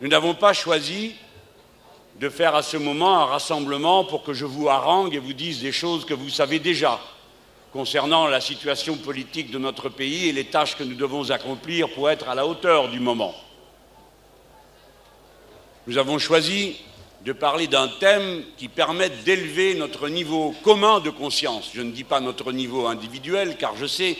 Nous n'avons pas choisi de faire à ce moment un rassemblement pour que je vous harangue et vous dise des choses que vous savez déjà concernant la situation politique de notre pays et les tâches que nous devons accomplir pour être à la hauteur du moment. Nous avons choisi de parler d'un thème qui permette d'élever notre niveau commun de conscience. Je ne dis pas notre niveau individuel, car je sais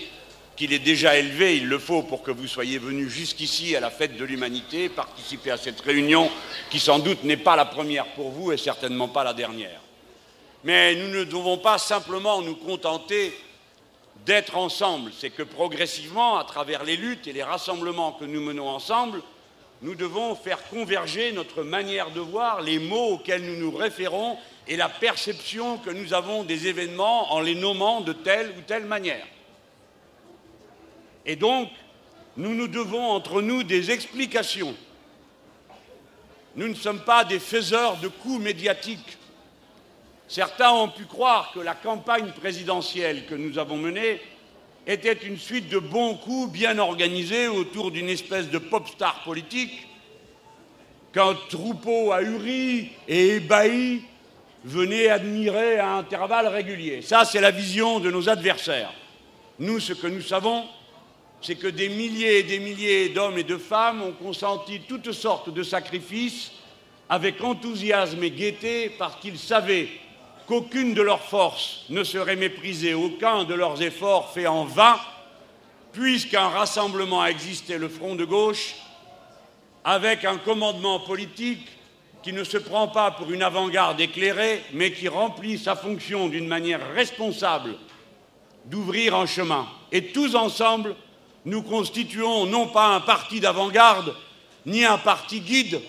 qu'il est déjà élevé, il le faut pour que vous soyez venus jusqu'ici à la fête de l'humanité, participer à cette réunion qui sans doute n'est pas la première pour vous et certainement pas la dernière. Mais nous ne devons pas simplement nous contenter d'être ensemble, c'est que progressivement, à travers les luttes et les rassemblements que nous menons ensemble, nous devons faire converger notre manière de voir, les mots auxquels nous nous référons et la perception que nous avons des événements en les nommant de telle ou telle manière. Et donc, nous nous devons entre nous des explications. Nous ne sommes pas des faiseurs de coups médiatiques. Certains ont pu croire que la campagne présidentielle que nous avons menée était une suite de bons coups bien organisés autour d'une espèce de pop star politique qu'un troupeau ahuri et ébahi venait admirer à intervalles réguliers. Ça, c'est la vision de nos adversaires. Nous, ce que nous savons, c'est que des milliers et des milliers d'hommes et de femmes ont consenti toutes sortes de sacrifices avec enthousiasme et gaieté parce qu'ils savaient qu'aucune de leurs forces ne serait méprisée, aucun de leurs efforts fait en vain, puisqu'un rassemblement a existé, le Front de gauche, avec un commandement politique qui ne se prend pas pour une avant-garde éclairée, mais qui remplit sa fonction d'une manière responsable d'ouvrir un chemin. Et tous ensemble, nous constituons non pas un parti d'avant-garde, ni un parti guide,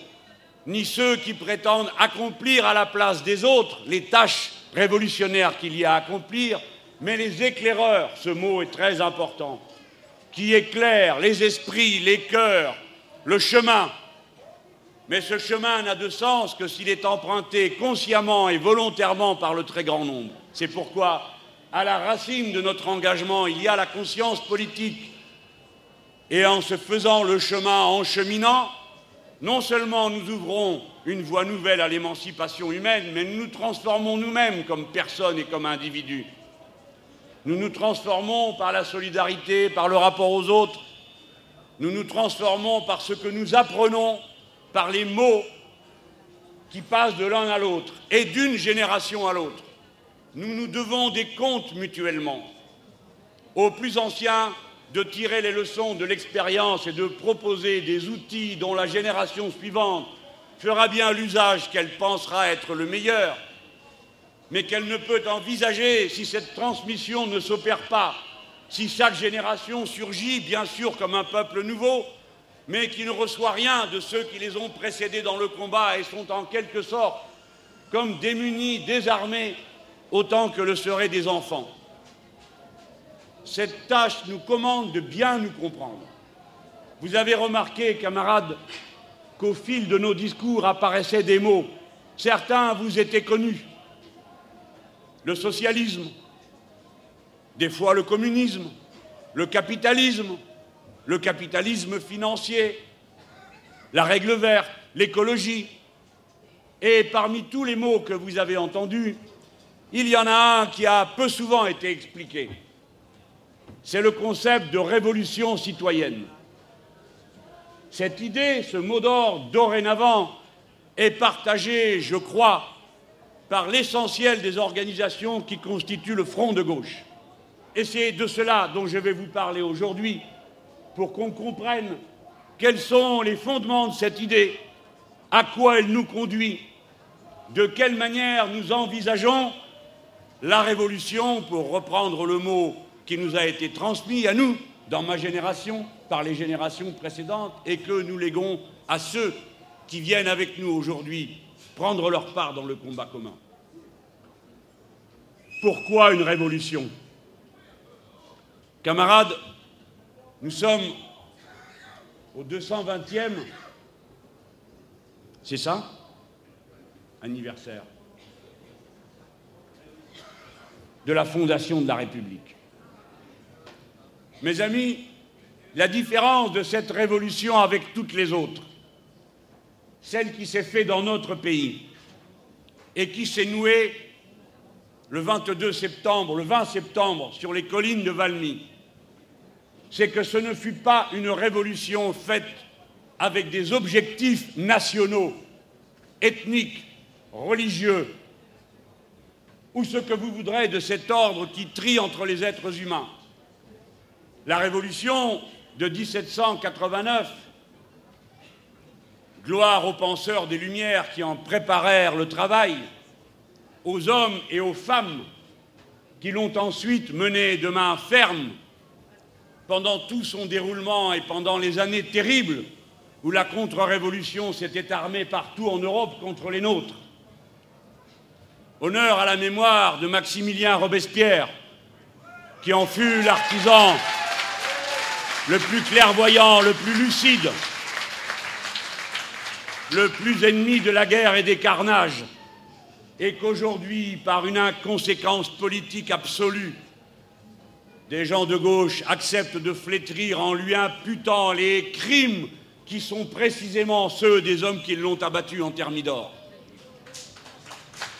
ni ceux qui prétendent accomplir à la place des autres les tâches révolutionnaires qu'il y a à accomplir, mais les éclaireurs, ce mot est très important, qui éclairent les esprits, les cœurs, le chemin. Mais ce chemin n'a de sens que s'il est emprunté consciemment et volontairement par le très grand nombre. C'est pourquoi, à la racine de notre engagement, il y a la conscience politique et en se faisant le chemin en cheminant, non seulement nous ouvrons une voie nouvelle à l'émancipation humaine, mais nous nous transformons nous-mêmes comme personnes et comme individus. Nous nous transformons par la solidarité, par le rapport aux autres. Nous nous transformons par ce que nous apprenons, par les mots qui passent de l'un à l'autre et d'une génération à l'autre. Nous nous devons des comptes mutuellement. Aux plus anciens, de tirer les leçons de l'expérience et de proposer des outils dont la génération suivante fera bien l'usage qu'elle pensera être le meilleur, mais qu'elle ne peut envisager si cette transmission ne s'opère pas, si chaque génération surgit bien sûr comme un peuple nouveau, mais qui ne reçoit rien de ceux qui les ont précédés dans le combat et sont en quelque sorte comme démunis, désarmés, autant que le seraient des enfants cette tâche nous commande de bien nous comprendre. Vous avez remarqué, camarades, qu'au fil de nos discours apparaissaient des mots. Certains vous étaient connus. Le socialisme, des fois le communisme, le capitalisme, le capitalisme financier, la règle verte, l'écologie. Et parmi tous les mots que vous avez entendus, il y en a un qui a peu souvent été expliqué c'est le concept de révolution citoyenne. Cette idée, ce mot d'ordre, dorénavant, est partagé, je crois, par l'essentiel des organisations qui constituent le front de gauche. Et c'est de cela dont je vais vous parler aujourd'hui, pour qu'on comprenne quels sont les fondements de cette idée, à quoi elle nous conduit, de quelle manière nous envisageons la révolution, pour reprendre le mot qui nous a été transmis à nous, dans ma génération, par les générations précédentes, et que nous léguons à ceux qui viennent avec nous aujourd'hui prendre leur part dans le combat commun. Pourquoi une révolution? Camarades, nous sommes au 220e, c'est ça? Anniversaire de la fondation de la République. Mes amis, la différence de cette révolution avec toutes les autres, celle qui s'est faite dans notre pays et qui s'est nouée le 22 septembre, le 20 septembre, sur les collines de Valmy, c'est que ce ne fut pas une révolution faite avec des objectifs nationaux, ethniques, religieux, ou ce que vous voudrez de cet ordre qui trie entre les êtres humains. La révolution de 1789, gloire aux penseurs des Lumières qui en préparèrent le travail, aux hommes et aux femmes qui l'ont ensuite mené de main ferme pendant tout son déroulement et pendant les années terribles où la contre-révolution s'était armée partout en Europe contre les nôtres. Honneur à la mémoire de Maximilien Robespierre, qui en fut l'artisan le plus clairvoyant, le plus lucide, le plus ennemi de la guerre et des carnages, et qu'aujourd'hui, par une inconséquence politique absolue, des gens de gauche acceptent de flétrir en lui imputant les crimes qui sont précisément ceux des hommes qui l'ont abattu en Thermidor.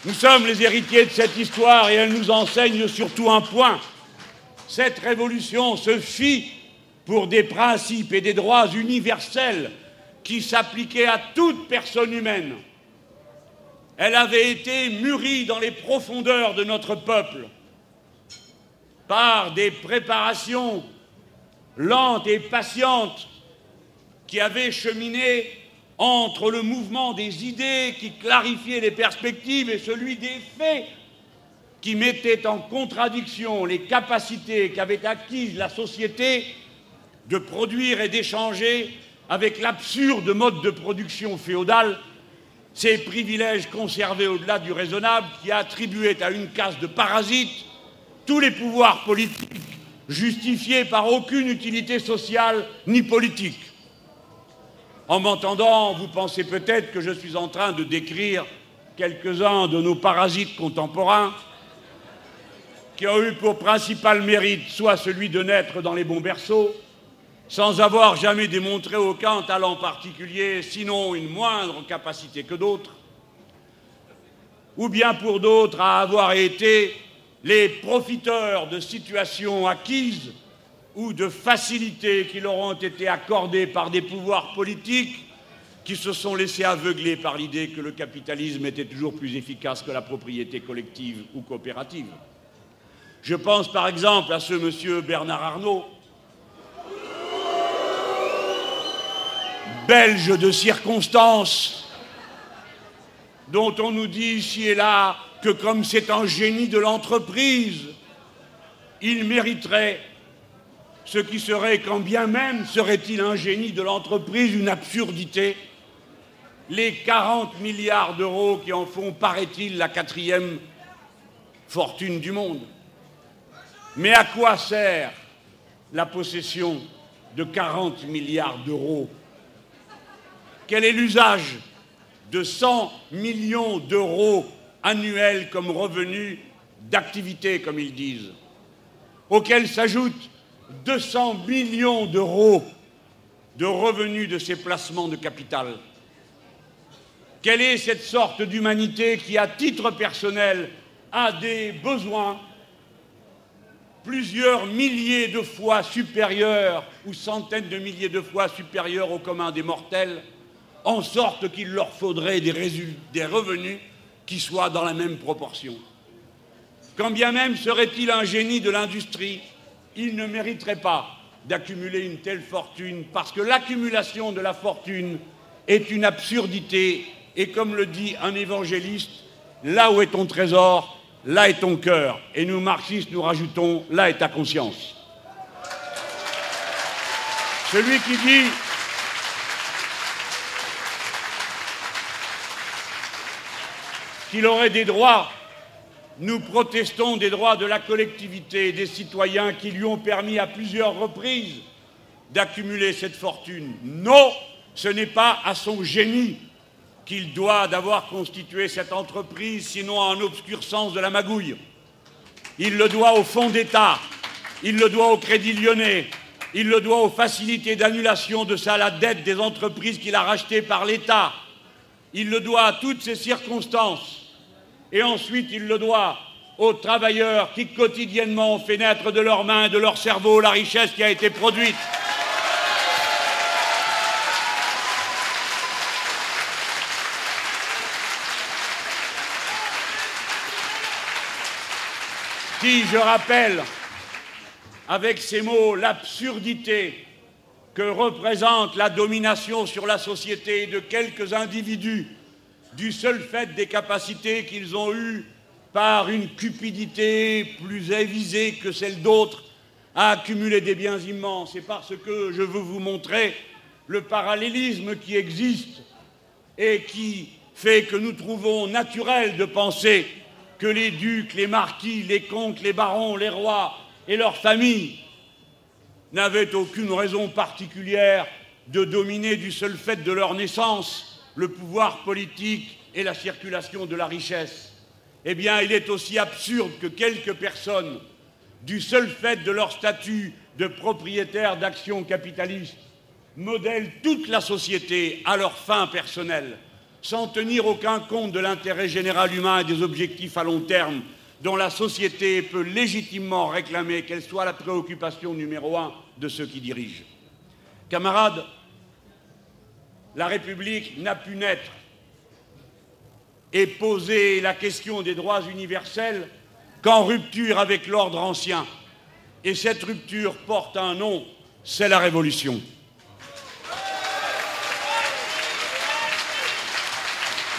Nous sommes les héritiers de cette histoire et elle nous enseigne surtout un point. Cette révolution se fit pour des principes et des droits universels qui s'appliquaient à toute personne humaine. Elle avait été mûrie dans les profondeurs de notre peuple par des préparations lentes et patientes qui avaient cheminé entre le mouvement des idées qui clarifiait les perspectives et celui des faits qui mettait en contradiction les capacités qu'avait acquises la société de produire et d'échanger avec l'absurde mode de production féodale, ces privilèges conservés au-delà du raisonnable qui attribuaient à une caste de parasites tous les pouvoirs politiques justifiés par aucune utilité sociale ni politique. En m'entendant, vous pensez peut-être que je suis en train de décrire quelques-uns de nos parasites contemporains qui ont eu pour principal mérite soit celui de naître dans les bons berceaux, sans avoir jamais démontré aucun talent particulier, sinon une moindre capacité que d'autres, ou bien pour d'autres à avoir été les profiteurs de situations acquises ou de facilités qui leur ont été accordées par des pouvoirs politiques qui se sont laissés aveugler par l'idée que le capitalisme était toujours plus efficace que la propriété collective ou coopérative. Je pense par exemple à ce monsieur Bernard Arnault, belge de circonstance, dont on nous dit ici et là que comme c'est un génie de l'entreprise, il mériterait ce qui serait, quand bien même serait-il un génie de l'entreprise, une absurdité, les 40 milliards d'euros qui en font, paraît-il, la quatrième fortune du monde. Mais à quoi sert la possession de 40 milliards d'euros Quel est l'usage de 100 millions d'euros annuels comme revenu d'activité, comme ils disent, auxquels s'ajoutent 200 millions d'euros de revenus de ces placements de capital? Quelle est cette sorte d'humanité qui, à titre personnel, a des besoins plusieurs milliers de fois supérieurs ou centaines de milliers de fois supérieurs au commun des mortels, en sorte qu'il leur faudrait des, revenus qui soient dans la même proportion. Quand bien même serait-il un génie de l'industrie, il ne mériterait pas d'accumuler une telle fortune, parce que l'accumulation de la fortune est une absurdité, et comme le dit un évangéliste, là où est ton trésor, là est ton cœur. Et nous, marxistes, nous rajoutons, là est ta conscience. Celui qui dit qu'il aurait des droits nous protestons des droits de la collectivité et des citoyens qui lui ont permis à plusieurs reprises d'accumuler cette fortune. Non, ce n'est pas à son génie qu'il doit d'avoir constitué cette entreprise, sinon à un obscur sens de la magouille. Il le doit au fonds d'État, il le doit au Crédit lyonnais, il le doit aux facilités d'annulation de ça la dette des entreprises qu'il a rachetées par l'État, il le doit à toutes ces circonstances. Et ensuite, il le doit aux travailleurs qui quotidiennement ont fait naître de leurs mains de leur cerveau la richesse qui a été produite. Si je rappelle avec ces mots l'absurdité que représente la domination sur la société de quelques individus du seul fait des capacités qu'ils ont eues par une cupidité plus avisée que celle d'autres à accumuler des biens immenses. Et parce que je veux vous montrer le parallélisme qui existe et qui fait que nous trouvons naturel de penser que les ducs, les marquis, les comtes, les barons, les rois et leurs familles n'avaient aucune raison particulière de dominer du seul fait de leur naissance le pouvoir politique et la circulation de la richesse. Eh bien, il est aussi absurde que quelques personnes, du seul fait de leur statut de propriétaire d'actions capitalistes, modèlent toute la société à leur fin personnelle sans tenir aucun compte de l'intérêt général humain et des objectifs à long terme dont la société peut légitimement réclamer qu'elle soit la préoccupation numéro un de ceux qui dirigent. Camarades, la République n'a pu naître et poser la question des droits universels qu'en rupture avec l'ordre ancien. Et cette rupture porte un nom, c'est la Révolution.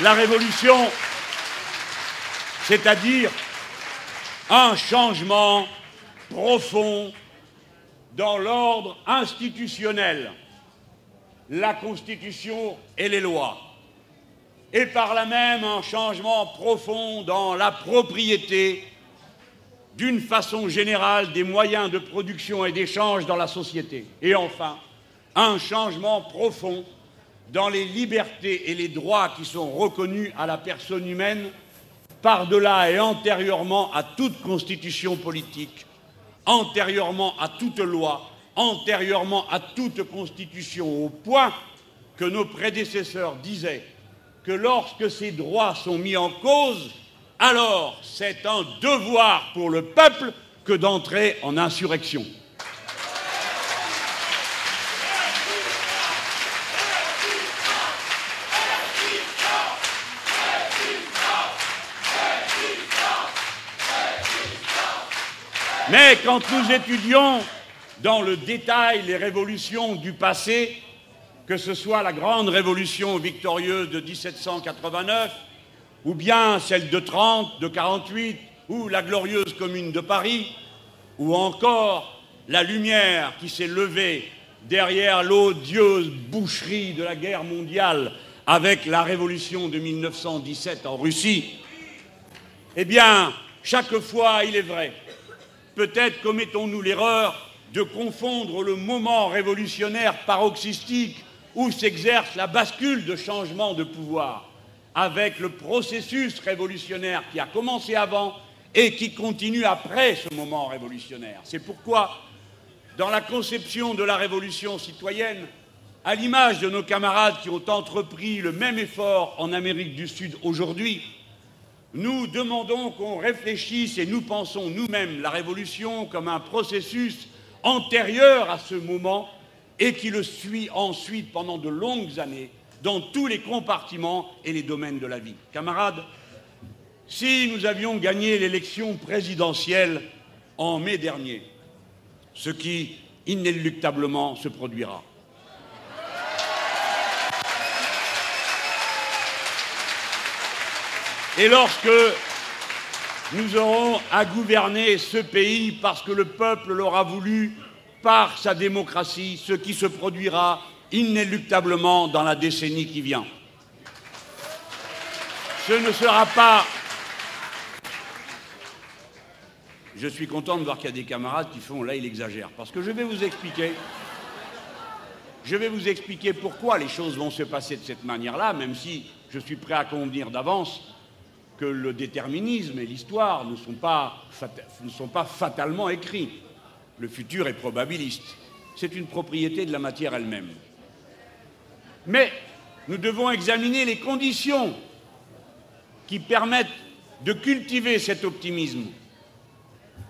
la révolution, c'est-à-dire un changement profond dans l'ordre institutionnel, la Constitution et les lois, et par là même un changement profond dans la propriété d'une façon générale des moyens de production et d'échange dans la société. Et enfin, un changement profond dans les libertés et les droits qui sont reconnus à la personne humaine par-delà et antérieurement à toute constitution politique, antérieurement à toute loi, antérieurement à toute constitution, au point que nos prédécesseurs disaient que lorsque ces droits sont mis en cause, alors c'est un devoir pour le peuple que d'entrer en insurrection. Mais quand nous étudions dans le détail les révolutions du passé, que ce soit la grande révolution victorieuse de 1789, ou bien celle de 30, de 48, ou la glorieuse commune de Paris, ou encore la lumière qui s'est levée derrière l'odieuse boucherie de la guerre mondiale avec la révolution de 1917 en Russie, eh bien, chaque fois, il est vrai, Peut-être commettons-nous l'erreur de confondre le moment révolutionnaire paroxystique où s'exerce la bascule de changement de pouvoir avec le processus révolutionnaire qui a commencé avant et qui continue après ce moment révolutionnaire. C'est pourquoi, dans la conception de la révolution citoyenne, à l'image de nos camarades qui ont entrepris le même effort en Amérique du Sud aujourd'hui, nous demandons qu'on réfléchisse et nous pensons nous-mêmes la révolution comme un processus antérieur à ce moment et qui le suit ensuite pendant de longues années dans tous les compartiments et les domaines de la vie. Camarades, si nous avions gagné l'élection présidentielle en mai dernier, ce qui inéluctablement se produira, Et lorsque nous aurons à gouverner ce pays parce que le peuple l'aura voulu par sa démocratie, ce qui se produira inéluctablement dans la décennie qui vient. Ce ne sera pas... Je suis content de voir qu'il y a des camarades qui font là, il exagère. Parce que je vais vous expliquer. Je vais vous expliquer pourquoi les choses vont se passer de cette manière-là, même si je suis prêt à convenir d'avance le déterminisme et l'histoire ne, ne sont pas fatalement écrits. Le futur est probabiliste. C'est une propriété de la matière elle-même. Mais nous devons examiner les conditions qui permettent de cultiver cet optimisme.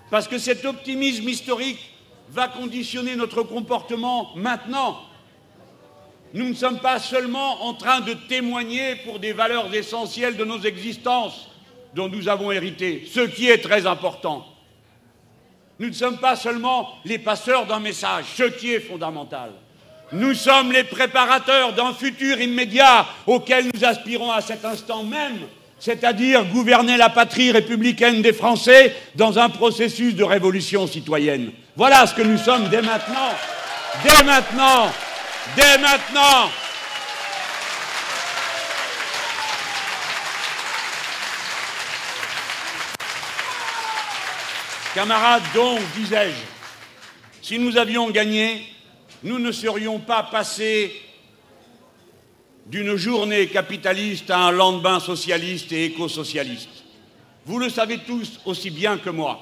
Parce que cet optimisme historique va conditionner notre comportement maintenant. Nous ne sommes pas seulement en train de témoigner pour des valeurs essentielles de nos existences dont nous avons hérité, ce qui est très important. Nous ne sommes pas seulement les passeurs d'un message, ce qui est fondamental. Nous sommes les préparateurs d'un futur immédiat auquel nous aspirons à cet instant même, c'est-à-dire gouverner la patrie républicaine des Français dans un processus de révolution citoyenne. Voilà ce que nous sommes dès maintenant, dès maintenant, dès maintenant. Camarades, donc, disais-je, si nous avions gagné, nous ne serions pas passés d'une journée capitaliste à un lendemain socialiste et éco-socialiste. Vous le savez tous aussi bien que moi.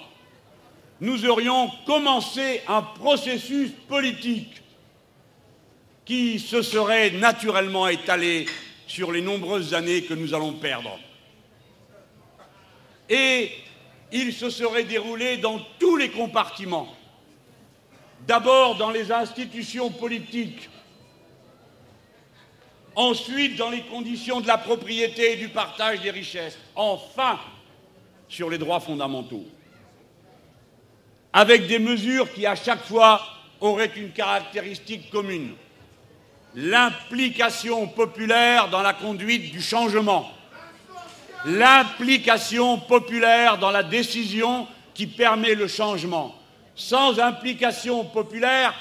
Nous aurions commencé un processus politique qui se serait naturellement étalé sur les nombreuses années que nous allons perdre. Et il se serait déroulé dans tous les compartiments. D'abord dans les institutions politiques, ensuite dans les conditions de la propriété et du partage des richesses, enfin sur les droits fondamentaux, avec des mesures qui à chaque fois auraient une caractéristique commune, l'implication populaire dans la conduite du changement l'implication populaire dans la décision qui permet le changement. Sans implication populaire,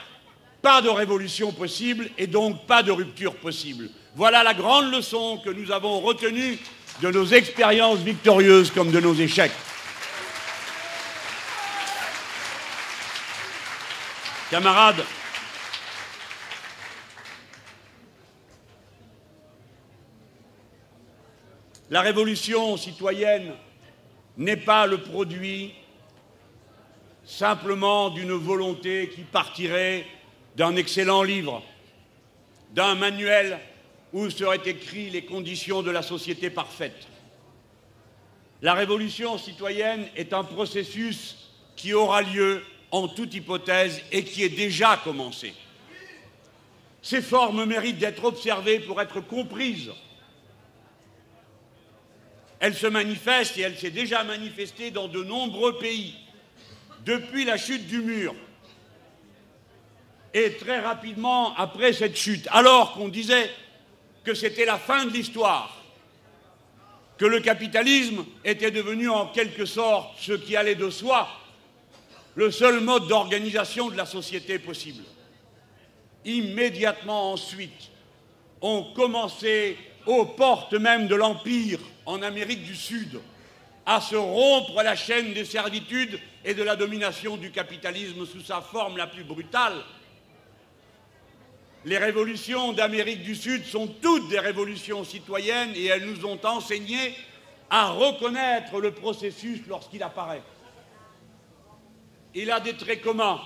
pas de révolution possible et donc pas de rupture possible. Voilà la grande leçon que nous avons retenue de nos expériences victorieuses comme de nos échecs. Camarades, La révolution citoyenne n'est pas le produit simplement d'une volonté qui partirait d'un excellent livre, d'un manuel où seraient écrites les conditions de la société parfaite. La révolution citoyenne est un processus qui aura lieu en toute hypothèse et qui est déjà commencé. Ces formes méritent d'être observées pour être comprises elle se manifeste et elle s'est déjà manifestée dans de nombreux pays depuis la chute du mur. Et très rapidement après cette chute, alors qu'on disait que c'était la fin de l'histoire, que le capitalisme était devenu en quelque sorte ce qui allait de soi, le seul mode d'organisation de la société possible. Immédiatement ensuite, ont commencé aux portes même de l'Empire en Amérique du Sud, à se rompre la chaîne des servitudes et de la domination du capitalisme sous sa forme la plus brutale. Les révolutions d'Amérique du Sud sont toutes des révolutions citoyennes et elles nous ont enseigné à reconnaître le processus lorsqu'il apparaît. Il a des traits communs.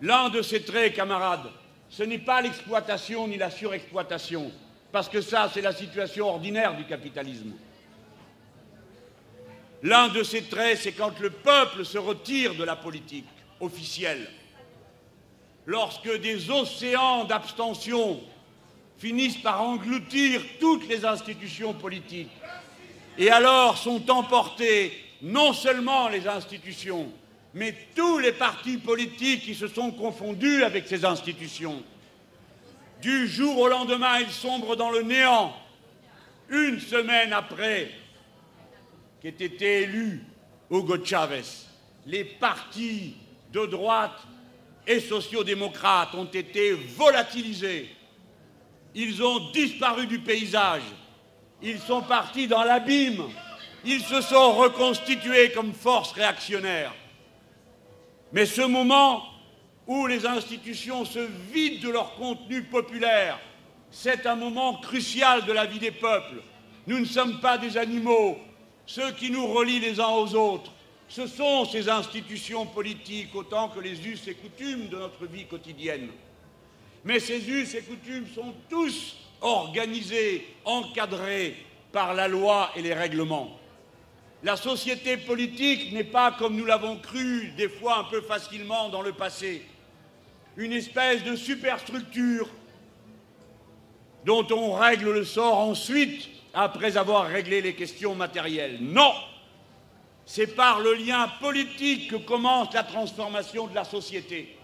L'un de ces traits, camarades, ce n'est pas l'exploitation ni la surexploitation, parce que ça, c'est la situation ordinaire du capitalisme. L'un de ces traits, c'est quand le peuple se retire de la politique officielle, lorsque des océans d'abstention finissent par engloutir toutes les institutions politiques, et alors sont emportés non seulement les institutions, mais tous les partis politiques qui se sont confondus avec ces institutions. Du jour au lendemain, il sombre dans le néant. Une semaine après qu'ait été élu Hugo Chavez, les partis de droite et sociaux-démocrates ont été volatilisés. Ils ont disparu du paysage. Ils sont partis dans l'abîme. Ils se sont reconstitués comme force réactionnaire. Mais ce moment où les institutions se vident de leur contenu populaire. C'est un moment crucial de la vie des peuples. Nous ne sommes pas des animaux. Ceux qui nous relient les uns aux autres, ce sont ces institutions politiques autant que les us et coutumes de notre vie quotidienne. Mais ces us et coutumes sont tous organisée, encadrée par la loi et les règlements. La société politique n'est pas, comme nous l'avons cru des fois un peu facilement dans le passé, une espèce de superstructure dont on règle le sort ensuite après avoir réglé les questions matérielles. Non C'est par le lien politique que commence la transformation de la société.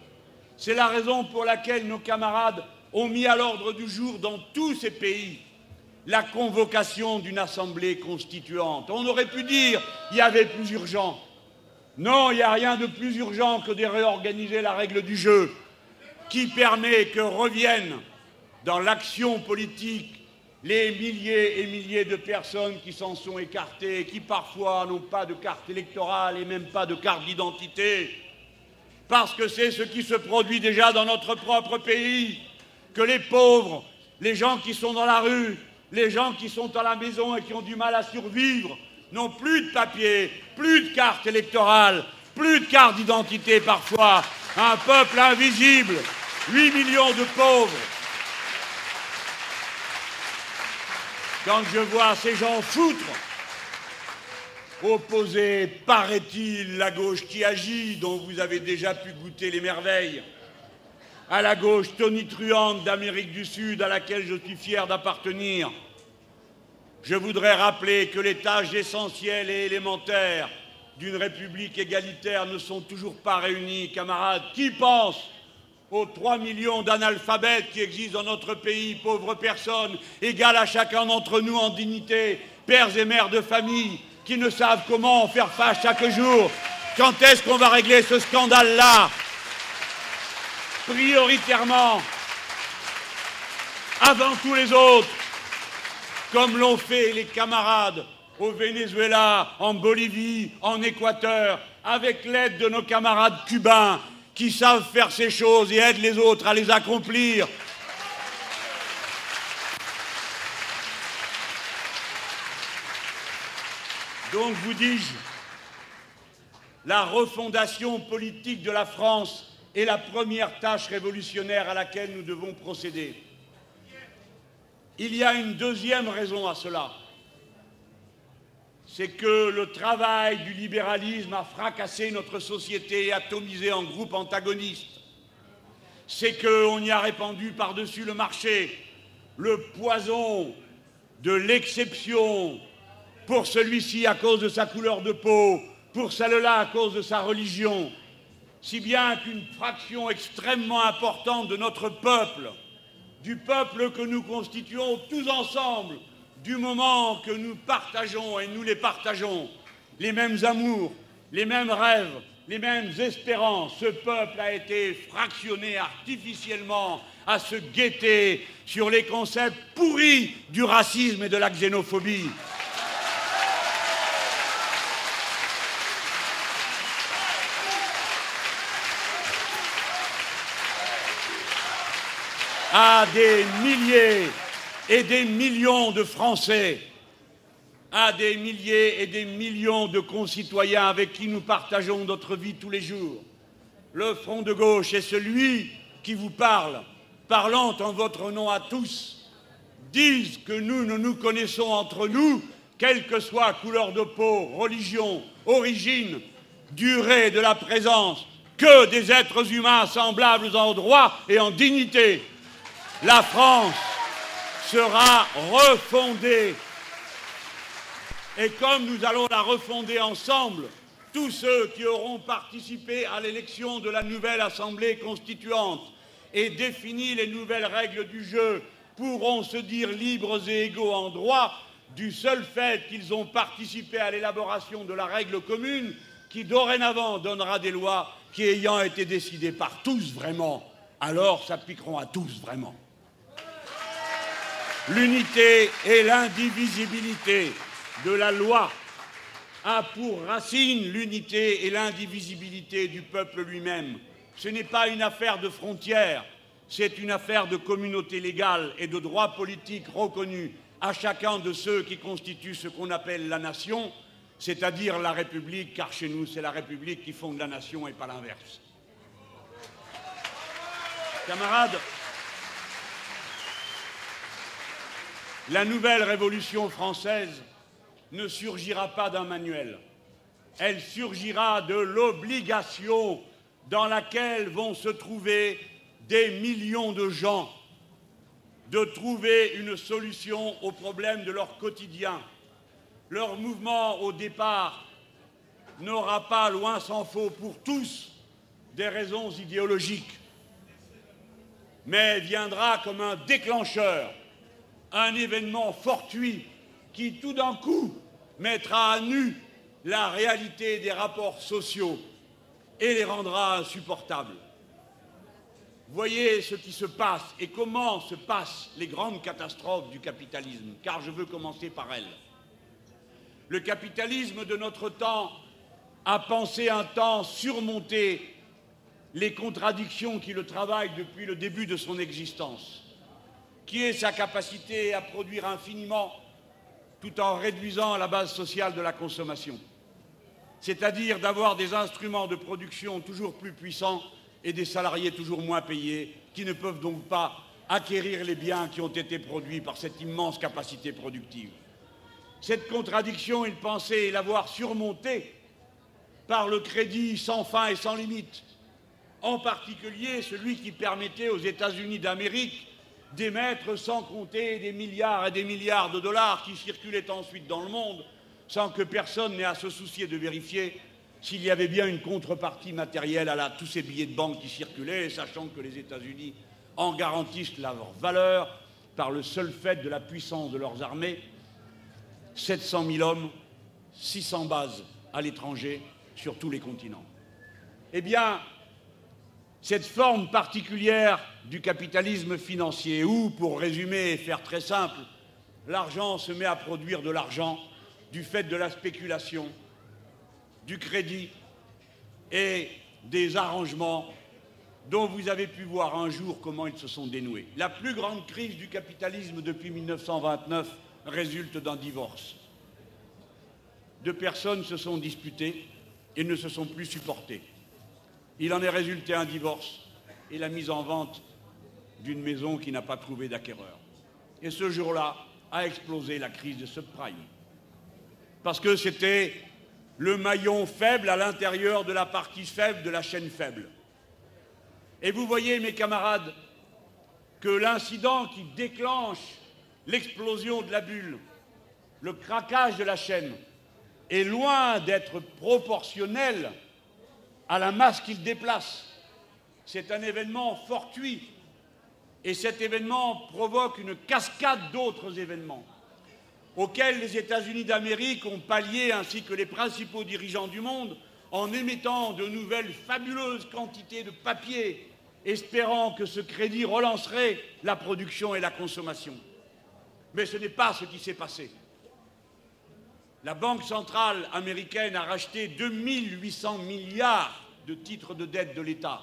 C'est la raison pour laquelle nos camarades ont mis à l'ordre du jour dans tous ces pays la convocation d'une assemblée constituante. On aurait pu dire qu'il y avait plus urgent. Non, il n'y a rien de plus urgent que de réorganiser la règle du jeu qui permet que reviennent dans l'action politique les milliers et milliers de personnes qui s'en sont écartées, qui parfois n'ont pas de carte électorale et même pas de carte d'identité, parce que c'est ce qui se produit déjà dans notre propre pays, que les pauvres, les gens qui sont dans la rue, les gens qui sont à la maison et qui ont du mal à survivre, n'ont plus de papier, plus de carte électorale, plus de carte d'identité parfois, un peuple invisible, 8 millions de pauvres, quand je vois ces gens foutre, opposer, paraît-il, la gauche qui agit, dont vous avez déjà pu goûter les merveilles, à la gauche tonitruante d'Amérique du Sud à laquelle je suis fier d'appartenir, je voudrais rappeler que les tâches essentielles et élémentaires d'une république égalitaire ne sont toujours pas réunies, camarades. Qui pense aux 3 millions d'analphabètes qui existent dans notre pays, pauvres personnes, égales à chacun d'entre nous en dignité, pères et mères de famille, qui ne savent comment en faire face chaque jour. Quand est-ce qu'on va régler ce scandale-là? Prioritairement, avant tous les autres, comme l'ont fait les camarades au Venezuela, en Bolivie, en Équateur, avec l'aide de nos camarades cubains, qui savent faire ces choses et aident les autres à les accomplir. Donc, vous dis-je, la refondation politique de la France est la première tâche révolutionnaire à laquelle nous devons procéder. Il y a une deuxième raison à cela c'est que le travail du libéralisme a fracassé notre société et atomisé en groupes antagonistes. C'est qu'on y a répandu par-dessus le marché le poison de l'exception pour celui-ci à cause de sa couleur de peau, pour celle-là à cause de sa religion, si bien qu'une fraction extrêmement importante de notre peuple, du peuple que nous constituons tous ensemble, du moment que nous partageons, et nous les partageons, les mêmes amours, les mêmes rêves, les mêmes espérances, ce peuple a été fractionné artificiellement à se guetter sur les concepts pourris du racisme et de la xénophobie. à des milliers et des millions de Français, à des milliers et des millions de concitoyens avec qui nous partageons notre vie tous les jours. Le Front de gauche est celui qui vous parle, parlant en votre nom à tous, disent que nous ne nous connaissons entre nous, quelle que soit couleur de peau, religion, origine, durée de la présence, que des êtres humains semblables en droit et en dignité. La France sera refondée. Et comme nous allons la refonder ensemble, tous ceux qui auront participé à l'élection de la nouvelle Assemblée constituante et défini les nouvelles règles du jeu pourront se dire libres et égaux en droit du seul fait qu'ils ont participé à l'élaboration de la règle commune qui dorénavant donnera des lois qui ayant été décidées par tous vraiment, alors s'appliqueront à tous vraiment l'unité et l'indivisibilité de la loi a pour racine l'unité et l'indivisibilité du peuple lui-même. Ce n'est pas une affaire de frontières, c'est une affaire de communauté légale et de droit politique reconnu à chacun de ceux qui constituent ce qu'on appelle la nation, c'est-à-dire la République, car chez nous c'est la République qui fonde la nation et pas l'inverse. Camarades, La nouvelle révolution française ne surgira pas d'un manuel. Elle surgira de l'obligation dans laquelle vont se trouver des millions de gens de trouver une solution aux problèmes de leur quotidien. Leur mouvement au départ n'aura pas, loin s'en faut, pour tous, des raisons idéologiques, mais viendra comme un déclencheur, un événement fortuit qui, tout d'un coup, mettra à nu la réalité des rapports sociaux et les rendra insupportables. Voyez ce qui se passe et comment se passent les grandes catastrophes du capitalisme, car je veux commencer par elles. Le capitalisme de notre temps a pensé un temps surmonter les contradictions qui le travaillent depuis le début de son existence, qui est sa capacité à produire infiniment tout en réduisant la base sociale de la consommation, c'est-à-dire d'avoir des instruments de production toujours plus puissants et des salariés toujours moins payés, qui ne peuvent donc pas acquérir les biens qui ont été produits par cette immense capacité productive. Cette contradiction, il pensait l'avoir surmontée par le crédit sans fin et sans limite, en particulier celui qui permettait aux États-Unis d'Amérique d'émettre sans compter des milliards et des milliards de dollars qui circulaient ensuite dans le monde sans que personne n'ait à se soucier de vérifier s'il y avait bien une contrepartie matérielle à tous ces billets de banque qui circulaient, sachant que les États-Unis en garantissent la valeur par le seul fait de la puissance de leurs armées, 700 000 hommes, 600 bases à l'étranger sur tous les continents. Eh bien, cette forme particulière du capitalisme financier, où, pour résumer et faire très simple, l'argent se met à produire de l'argent du fait de la spéculation, du crédit et des arrangements dont vous avez pu voir un jour comment ils se sont dénoués. La plus grande crise du capitalisme depuis 1929 résulte d'un divorce. Deux personnes se sont disputées et ne se sont plus supportées. Il en est résulté un divorce et la mise en vente d'une maison qui n'a pas trouvé d'acquéreur. Et ce jour-là a explosé la crise de subprime. Parce que c'était le maillon faible à l'intérieur de la partie faible de la chaîne faible. Et vous voyez, mes camarades, que l'incident qui déclenche l'explosion de la bulle, le craquage de la chaîne, est loin d'être proportionnel à la masse qu'il déplace. C'est un événement fortuit et cet événement provoque une cascade d'autres événements auxquels les États-Unis d'Amérique ont pallié, ainsi que les principaux dirigeants du monde, en émettant de nouvelles fabuleuses quantités de papier, espérant que ce crédit relancerait la production et la consommation. Mais ce n'est pas ce qui s'est passé. La Banque centrale américaine a racheté 2800 milliards de titres de dette de l'État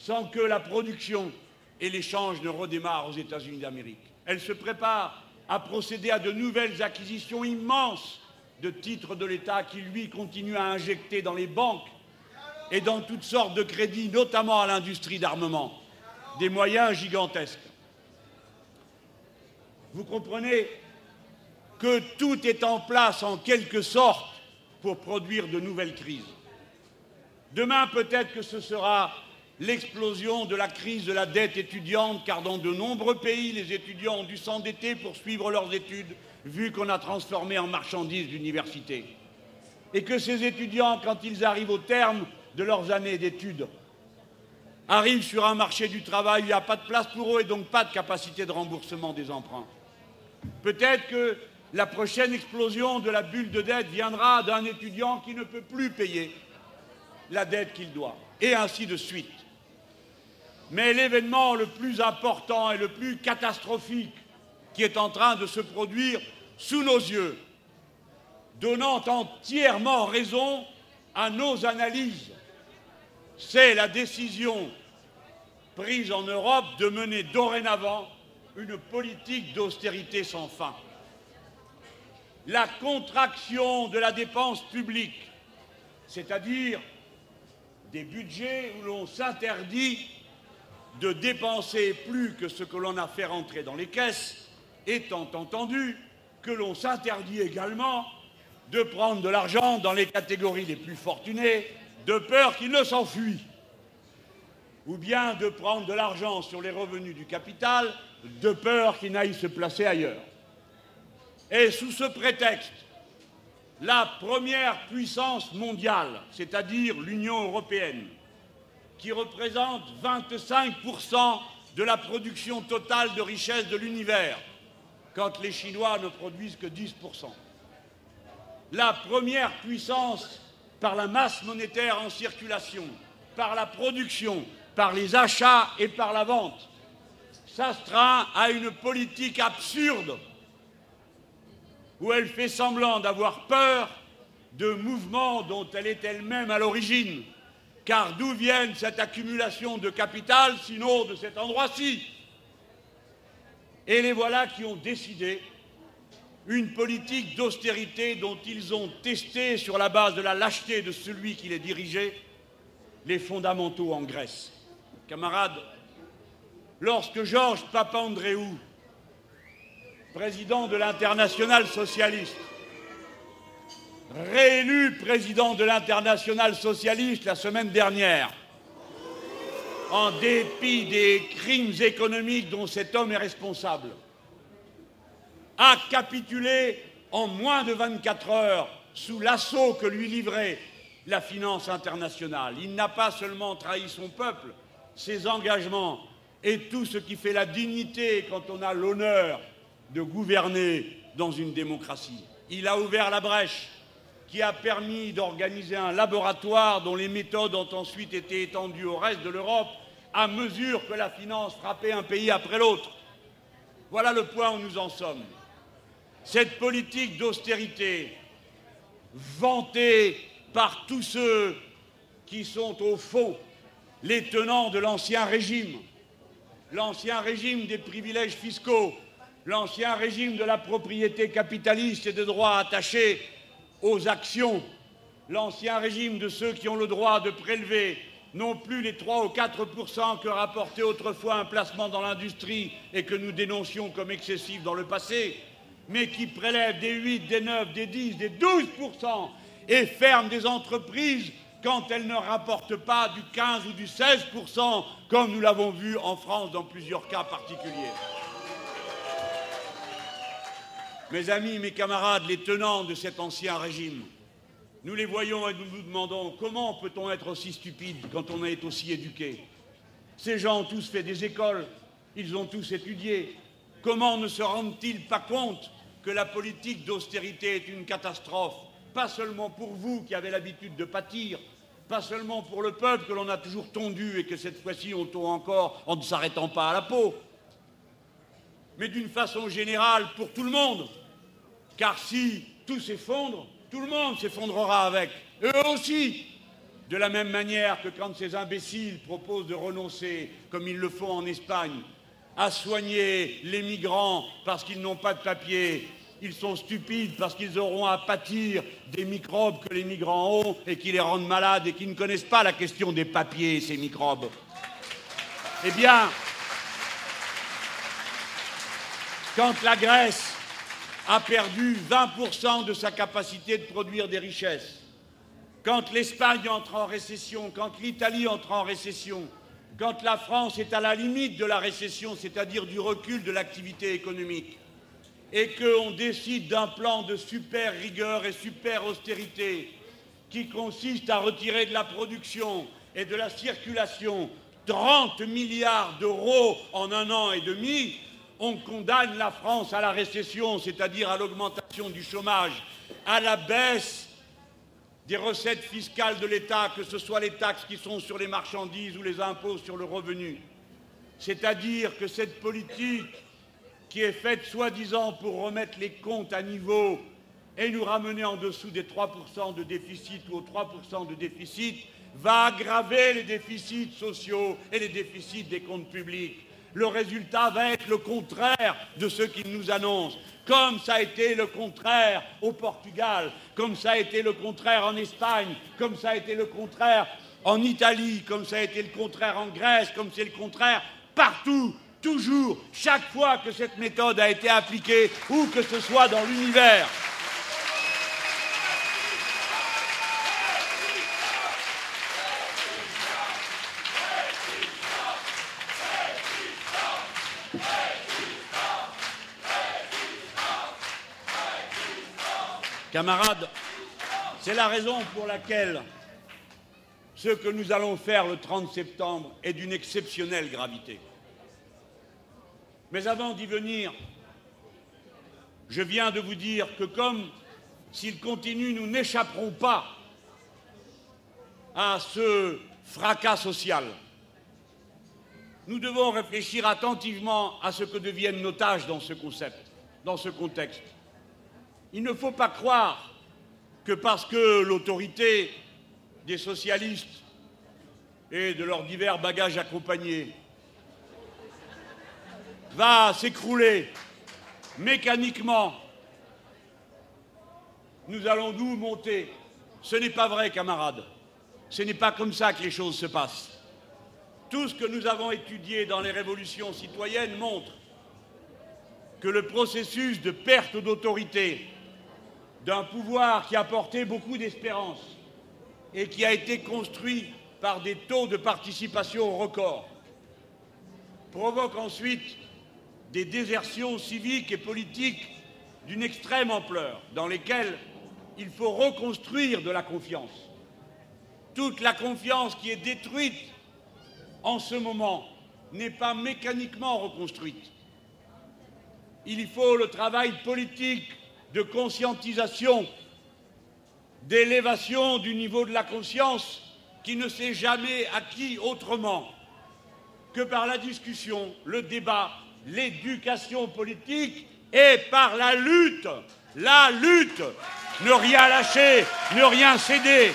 sans que la production et l'échange ne redémarrent aux États-Unis d'Amérique. Elle se prépare a procédé à de nouvelles acquisitions immenses de titres de l'État qui, lui, continue à injecter dans les banques et dans toutes sortes de crédits, notamment à l'industrie d'armement, des moyens gigantesques. Vous comprenez que tout est en place en quelque sorte pour produire de nouvelles crises. Demain, peut-être que ce sera l'explosion de la crise de la dette étudiante, car dans de nombreux pays, les étudiants ont dû s'endetter pour suivre leurs études, vu qu'on a transformé en marchandises l'université. Et que ces étudiants, quand ils arrivent au terme de leurs années d'études, arrivent sur un marché du travail, il n'y a pas de place pour eux et donc pas de capacité de remboursement des emprunts. Peut-être que la prochaine explosion de la bulle de dette viendra d'un étudiant qui ne peut plus payer la dette qu'il doit, et ainsi de suite. Mais l'événement le plus important et le plus catastrophique qui est en train de se produire sous nos yeux, donnant entièrement raison à nos analyses, c'est la décision prise en Europe de mener dorénavant une politique d'austérité sans fin. La contraction de la dépense publique, c'est-à-dire des budgets où l'on s'interdit de dépenser plus que ce que l'on a fait rentrer dans les caisses, étant entendu que l'on s'interdit également de prendre de l'argent dans les catégories les plus fortunées, de peur qu'il ne s'enfuit, ou bien de prendre de l'argent sur les revenus du capital, de peur qu'il n'aille se placer ailleurs. Et sous ce prétexte, la première puissance mondiale, c'est-à-dire l'Union européenne, qui représente 25% de la production totale de richesse de l'univers, quand les Chinois ne produisent que 10%. La première puissance par la masse monétaire en circulation, par la production, par les achats et par la vente, s'astreint à une politique absurde où elle fait semblant d'avoir peur de mouvements dont elle est elle-même à l'origine. Car d'où viennent cette accumulation de capital sinon de cet endroit-ci? Et les voilà qui ont décidé une politique d'austérité dont ils ont testé sur la base de la lâcheté de celui qui les dirigeait les fondamentaux en Grèce. Camarades, lorsque Georges Papandréou président de l'international socialiste, réélu président de l'international socialiste la semaine dernière, en dépit des crimes économiques dont cet homme est responsable, a capitulé en moins de 24 heures sous l'assaut que lui livrait la finance internationale. Il n'a pas seulement trahi son peuple, ses engagements et tout ce qui fait la dignité quand on a l'honneur de gouverner dans une démocratie. Il a ouvert la brèche qui a permis d'organiser un laboratoire dont les méthodes ont ensuite été étendues au reste de l'Europe à mesure que la finance frappait un pays après l'autre. Voilà le point où nous en sommes. Cette politique d'austérité, vantée par tous ceux qui sont au faux les tenants de l'ancien régime, l'ancien régime des privilèges fiscaux, l'ancien régime de la propriété capitaliste et de droits attachés aux actions, l'ancien régime de ceux qui ont le droit de prélever non plus les 3 ou 4% que rapportait autrefois un placement dans l'industrie et que nous dénoncions comme excessif dans le passé, mais qui prélèvent des 8, des 9, des 10, des 12% et ferment des entreprises quand elles ne rapportent pas du 15 ou du 16 comme nous l'avons vu en France dans plusieurs cas particuliers. Mes amis, mes camarades, les tenants de cet ancien régime, nous les voyons et nous nous demandons comment peut-on être aussi stupide quand on est aussi éduqué? Ces gens ont tous fait des écoles, ils ont tous étudié. Comment ne se rendent-ils pas compte que la politique d'austérité est une catastrophe? Pas seulement pour vous qui avez l'habitude de pâtir, pas seulement pour le peuple que l'on a toujours tondu et que cette fois-ci on tond encore en ne s'arrêtant pas à la peau, mais d'une façon générale pour tout le monde. Car si tout s'effondre, tout le monde s'effondrera avec. Eux aussi. De la même manière que quand ces imbéciles proposent de renoncer, comme ils le font en Espagne, à soigner les migrants parce qu'ils n'ont pas de papier, ils sont stupides parce qu'ils auront à pâtir des microbes que les migrants ont et qui les rendent malades et qui ne connaissent pas la question des papiers, ces microbes. Eh bien, quand la Grèce a perdu 20% de sa capacité de produire des richesses. Quand l'Espagne entre en récession, quand l'Italie entre en récession, quand la France est à la limite de la récession, c'est-à-dire du recul de l'activité économique, et qu'on décide d'un plan de super rigueur et super austérité qui consiste à retirer de la production et de la circulation 30 milliards d'euros en un an et demi, on condamne la France à la récession, c'est-à-dire à, l'augmentation du chômage, à la baisse des recettes fiscales de l'État, que ce soit les taxes qui sont sur les marchandises ou les impôts sur le revenu. C'est-à-dire que cette politique qui est faite soi-disant pour remettre les comptes à niveau et nous ramener en dessous des 3% de déficit ou aux 3% de déficit, va aggraver les déficits sociaux et les déficits des comptes publics le résultat va être le contraire de ce qu'il nous annonce, comme ça a été le contraire au Portugal, comme ça a été le contraire en Espagne, comme ça a été le contraire en Italie, comme ça a été le contraire en Grèce, comme c'est le contraire partout toujours, chaque fois que cette méthode a été appliquée, où que ce soit dans l'univers. Camarades, c'est la raison pour laquelle ce que nous allons faire le 30 septembre est d'une exceptionnelle gravité. Mais avant d'y venir, je viens de vous dire que comme s'il continue, nous n'échapperons pas à ce fracas social. Nous devons réfléchir attentivement à ce que deviennent nos tâches dans ce concept, dans ce contexte. Il ne faut pas croire que parce que l'autorité des socialistes et de leurs divers bagages accompagnés va s'écrouler mécaniquement, nous allons nous monter. Ce n'est pas vrai, camarades. Ce n'est pas comme ça que les choses se passent. Tout ce que nous avons étudié dans les révolutions citoyennes montre que le processus de perte d'autorité d'un pouvoir qui a porté beaucoup d'espérance et qui a été construit par des taux de participation records, provoque ensuite des désertions civiques et politiques d'une extrême ampleur, dans lesquelles il faut reconstruire de la confiance. Toute la confiance qui est détruite en ce moment n'est pas mécaniquement reconstruite. Il faut le travail politique de conscientisation, d'élévation du niveau de la conscience qui ne s'est jamais acquis autrement que par la discussion, le débat, l'éducation politique et par la lutte. La lutte. Ne rien lâcher, ne rien céder,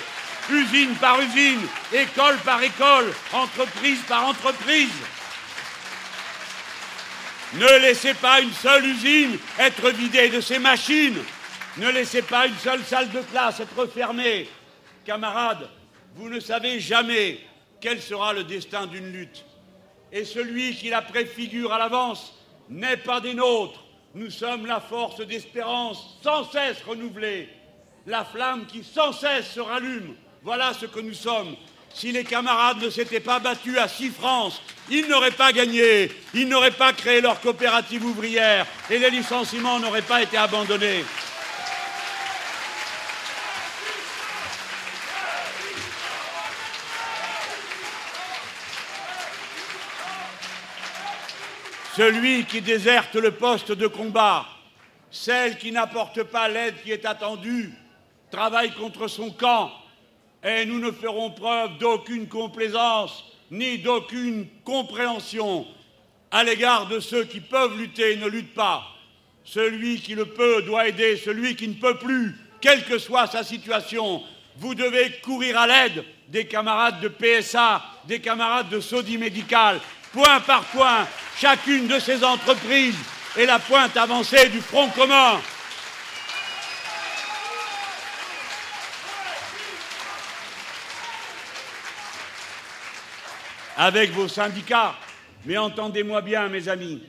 usine par usine, école par école, entreprise par entreprise. Ne laissez pas une seule usine être vidée de ses machines. Ne laissez pas une seule salle de classe être fermée. Camarades, vous ne savez jamais quel sera le destin d'une lutte. Et celui qui la préfigure à l'avance n'est pas des nôtres. Nous sommes la force d'espérance sans cesse renouvelée, la flamme qui sans cesse se rallume. Voilà ce que nous sommes. Si les camarades ne s'étaient pas battus à six France, ils n'auraient pas gagné, ils n'auraient pas créé leur coopérative ouvrière et les licenciements n'auraient pas été abandonnés. Celui qui déserte le poste de combat, celle qui n'apporte pas l'aide qui est attendue, travaille contre son camp, et nous ne ferons preuve d'aucune complaisance ni d'aucune compréhension à l'égard de ceux qui peuvent lutter et ne luttent pas. Celui qui le peut doit aider celui qui ne peut plus, quelle que soit sa situation. Vous devez courir à l'aide des camarades de PSA, des camarades de Saudi Médical, point par point, chacune de ces entreprises est la pointe avancée du front commun. Avec vos syndicats, mais entendez-moi bien, mes amis,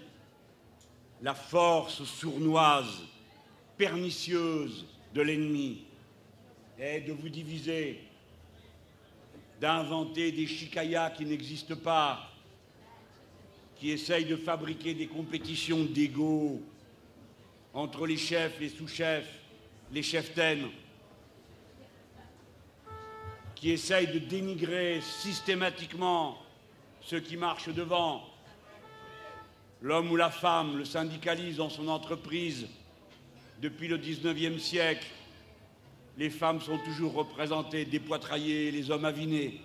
la force sournoise, pernicieuse de l'ennemi est de vous diviser, d'inventer des chicayas qui n'existent pas, qui essaye de fabriquer des compétitions d'ego entre les chefs, les sous-chefs, les cheftaines, qui essaye de dénigrer systématiquement ceux qui marchent devant. L'homme ou la femme, le syndicalise dans son entreprise. Depuis le XIXe siècle, les femmes sont toujours représentées, dépoitraillées, les hommes avinés.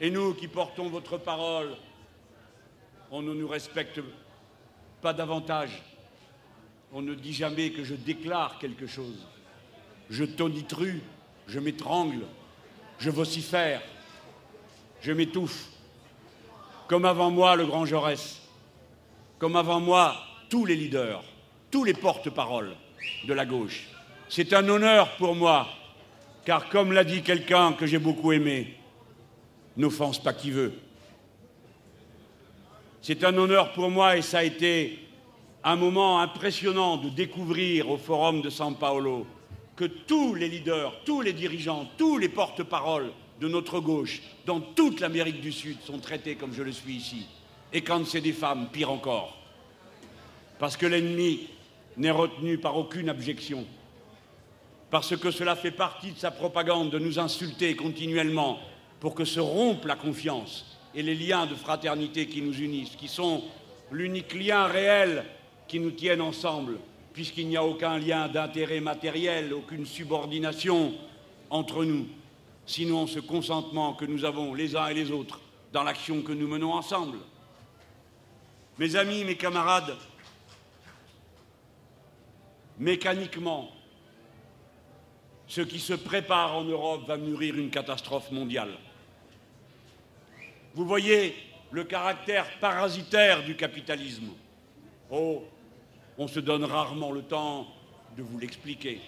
Et nous qui portons votre parole, on ne nous respecte pas davantage. On ne dit jamais que je déclare quelque chose. Je tonitru, je m'étrangle, je vocifère, je m'étouffe. Comme avant moi le grand Jaurès, comme avant moi tous les leaders, tous les porte-paroles de la gauche. C'est un honneur pour moi, car comme l'a dit quelqu'un que j'ai beaucoup aimé, n'offense pas qui veut. C'est un honneur pour moi et ça a été un moment impressionnant de découvrir au Forum de São Paulo que tous les leaders, tous les dirigeants, tous les porte-paroles de notre gauche, dans toute l'Amérique du Sud, sont traités comme je le suis ici. Et quand c'est des femmes, pire encore. Parce que l'ennemi n'est retenu par aucune abjection. Parce que cela fait partie de sa propagande de nous insulter continuellement pour que se rompe la confiance et les liens de fraternité qui nous unissent, qui sont l'unique lien réel qui nous tienne ensemble, puisqu'il n'y a aucun lien d'intérêt matériel, aucune subordination entre nous, sinon ce consentement que nous avons les uns et les autres dans l'action que nous menons ensemble. Mes amis, mes camarades, mécaniquement, ce qui se prépare en Europe va mûrir une catastrophe mondiale. Vous voyez le caractère parasitaire du capitalisme. Oh, on se donne rarement le temps de vous l'expliquer.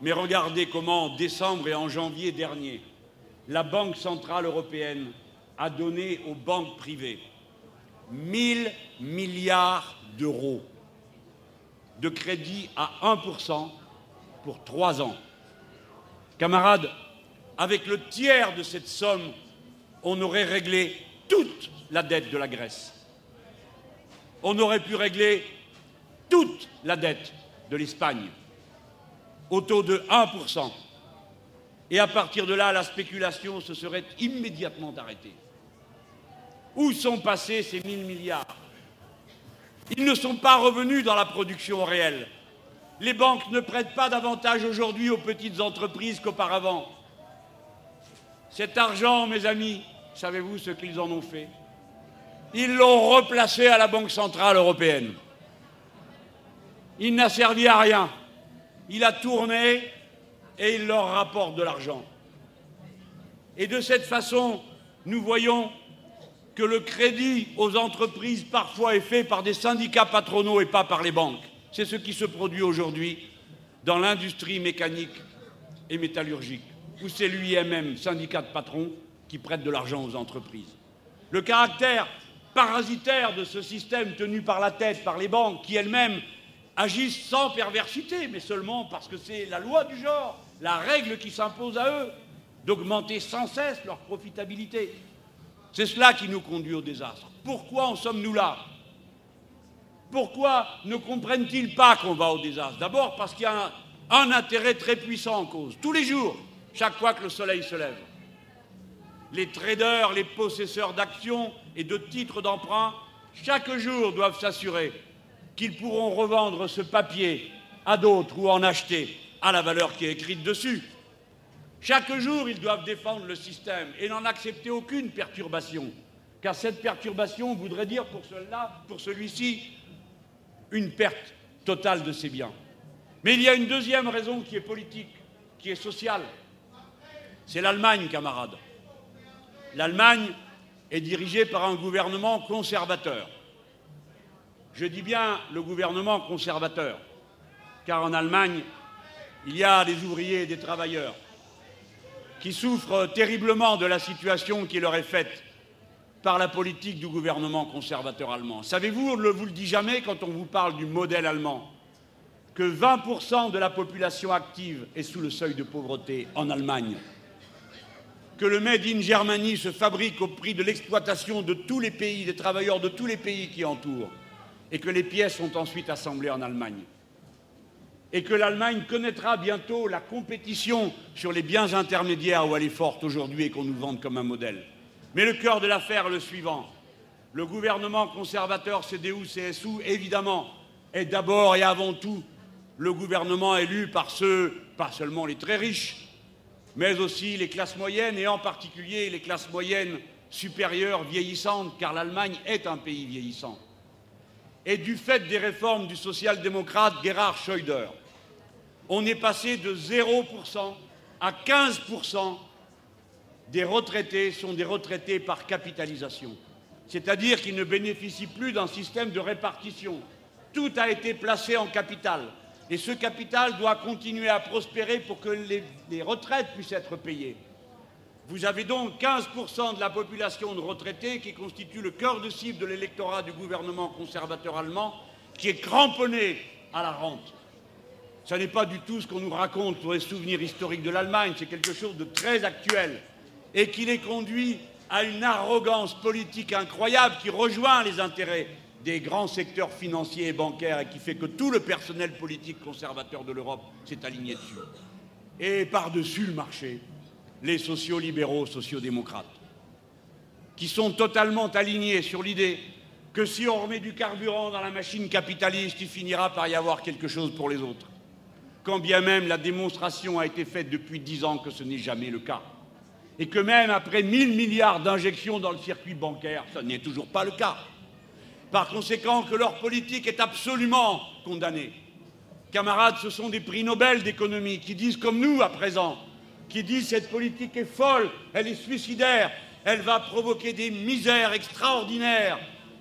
Mais regardez comment, en décembre et en janvier dernier, la Banque centrale européenne a donné aux banques privées 1000 milliards d'euros de crédit à 1% pour trois ans. Camarades, avec le tiers de cette somme, on aurait réglé toute la dette de la Grèce. On aurait pu régler toute la dette de l'Espagne au taux de 1%. Et à partir de là, la spéculation se serait immédiatement arrêtée. Où sont passés ces 1000 milliards? Ils ne sont pas revenus dans la production réelle. Les banques ne prêtent pas davantage aujourd'hui aux petites entreprises qu'auparavant. Cet argent, mes amis, savez-vous ce qu'ils en ont fait? Ils l'ont replacé à la Banque centrale européenne il n'a servi à rien. Il a tourné et il leur rapporte de l'argent. Et de cette façon, nous voyons que le crédit aux entreprises parfois est fait par des syndicats patronaux et pas par les banques. C'est ce qui se produit aujourd'hui dans l'industrie mécanique et métallurgique, où c'est lui-même, syndicat de patrons, qui prête de l'argent aux entreprises. Le caractère parasitaire de ce système tenu par la tête par les banques, qui elles-mêmes agissent sans perversité, mais seulement parce que c'est la loi du genre, la règle qui s'impose à eux, d'augmenter sans cesse leur profitabilité. C'est cela qui nous conduit au désastre. Pourquoi en sommes-nous là? Pourquoi ne comprennent-ils pas qu'on va au désastre? D'abord parce qu'il y a un, un, intérêt très puissant en cause. Tous les jours, chaque fois que le soleil se lève, les traders, les possesseurs d'actions et de titres d'emprunt, chaque jour doivent s'assurer qu'ils pourront revendre ce papier à d'autres ou en acheter à la valeur qui est écrite dessus. Chaque jour, ils doivent défendre le système et n'en accepter aucune perturbation, car cette perturbation voudrait dire pour celui-là, pour celui-ci, une perte totale de ses biens. Mais il y a une deuxième raison qui est politique, qui est sociale. C'est l'Allemagne, camarades. L'Allemagne est dirigée par un gouvernement conservateur. Je dis bien le gouvernement conservateur, car en Allemagne, il y a des ouvriers et des travailleurs qui souffrent terriblement de la situation qui leur est faite par la politique du gouvernement conservateur allemand. Savez-vous, on ne vous le dit jamais quand on vous parle du modèle allemand, que 20% de la population active est sous le seuil de pauvreté en Allemagne, que le Made in Germany se fabrique au prix de l'exploitation de tous les pays, des travailleurs de tous les pays qui entourent, et que les pièces sont ensuite assemblées en Allemagne. Et que l'Allemagne connaîtra bientôt la compétition sur les biens intermédiaires où elle est forte aujourd'hui et qu'on nous vende comme un modèle. Mais le cœur de l'affaire est le suivant. Le gouvernement conservateur CDU-CSU, évidemment, est d'abord et avant tout le gouvernement élu par ceux, pas seulement les très riches, mais aussi les classes moyennes et en particulier les classes moyennes supérieures vieillissantes, car l'Allemagne est un pays vieillissant et du fait des réformes du social-démocrate Gerhard Schröder, on est passé de 0% à 15% des retraités sont des retraités par capitalisation. C'est-à-dire qu'ils ne bénéficient plus d'un système de répartition. Tout a été placé en capital. Et ce capital doit continuer à prospérer pour que les, les retraites puissent être payées. Vous avez donc 15% de la population de retraités qui constitue le cœur de cible de l'électorat du gouvernement conservateur allemand, qui est cramponné à la rente. Ce n'est pas du tout ce qu'on nous raconte pour les souvenirs historiques de l'Allemagne, c'est quelque chose de très actuel et qui les conduit à une arrogance politique incroyable qui rejoint les intérêts des grands secteurs financiers et bancaires et qui fait que tout le personnel politique conservateur de l'Europe s'est aligné dessus. Et par-dessus le marché, les sociaux-libéraux, sociaux-démocrates, qui sont totalement alignés sur l'idée que si on remet du carburant dans la machine capitaliste, il finira par y avoir quelque chose pour les autres. Quand bien même la démonstration a été faite depuis dix ans que ce n'est jamais le cas. Et que même après 1000 milliards d'injections dans le circuit bancaire, ce n'est toujours pas le cas. Par conséquent, que leur politique est absolument condamnée. Camarades, ce sont des prix Nobel d'économie qui disent comme nous à présent qui dit cette politique est folle, elle est suicidaire, elle va provoquer des misères extraordinaires,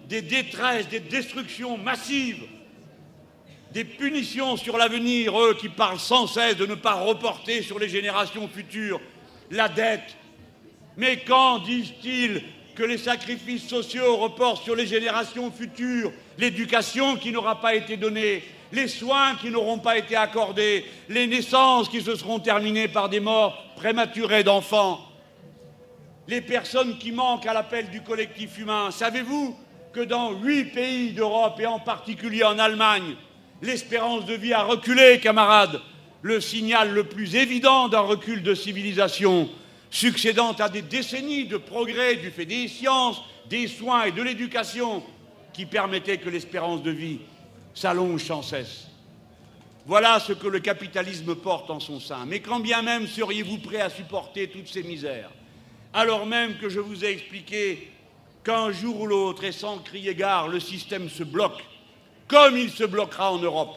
des détresses, des destructions massives, des punitions sur l'avenir, eux qui parlent sans cesse de ne pas reporter sur les générations futures la dette. Mais quand disent-ils que les sacrifices sociaux reportent sur les générations futures l'éducation qui n'aura pas été donnée, les soins qui n'auront pas été accordés, les naissances qui se seront terminées par des morts prématurées d'enfants, les personnes qui manquent à l'appel du collectif humain. Savez-vous que dans huit pays d'Europe, et en particulier en Allemagne, l'espérance de vie a reculé, camarades Le signal le plus évident d'un recul de civilisation, succédant à des décennies de progrès du fait des sciences, des soins et de l'éducation, qui permettaient que l'espérance de vie s'allonge sans cesse. Voilà ce que le capitalisme porte en son sein. Mais quand bien même seriez-vous prêt à supporter toutes ces misères, alors même que je vous ai expliqué qu'un jour ou l'autre, et sans crier gare, le système se bloque, comme il se bloquera en Europe,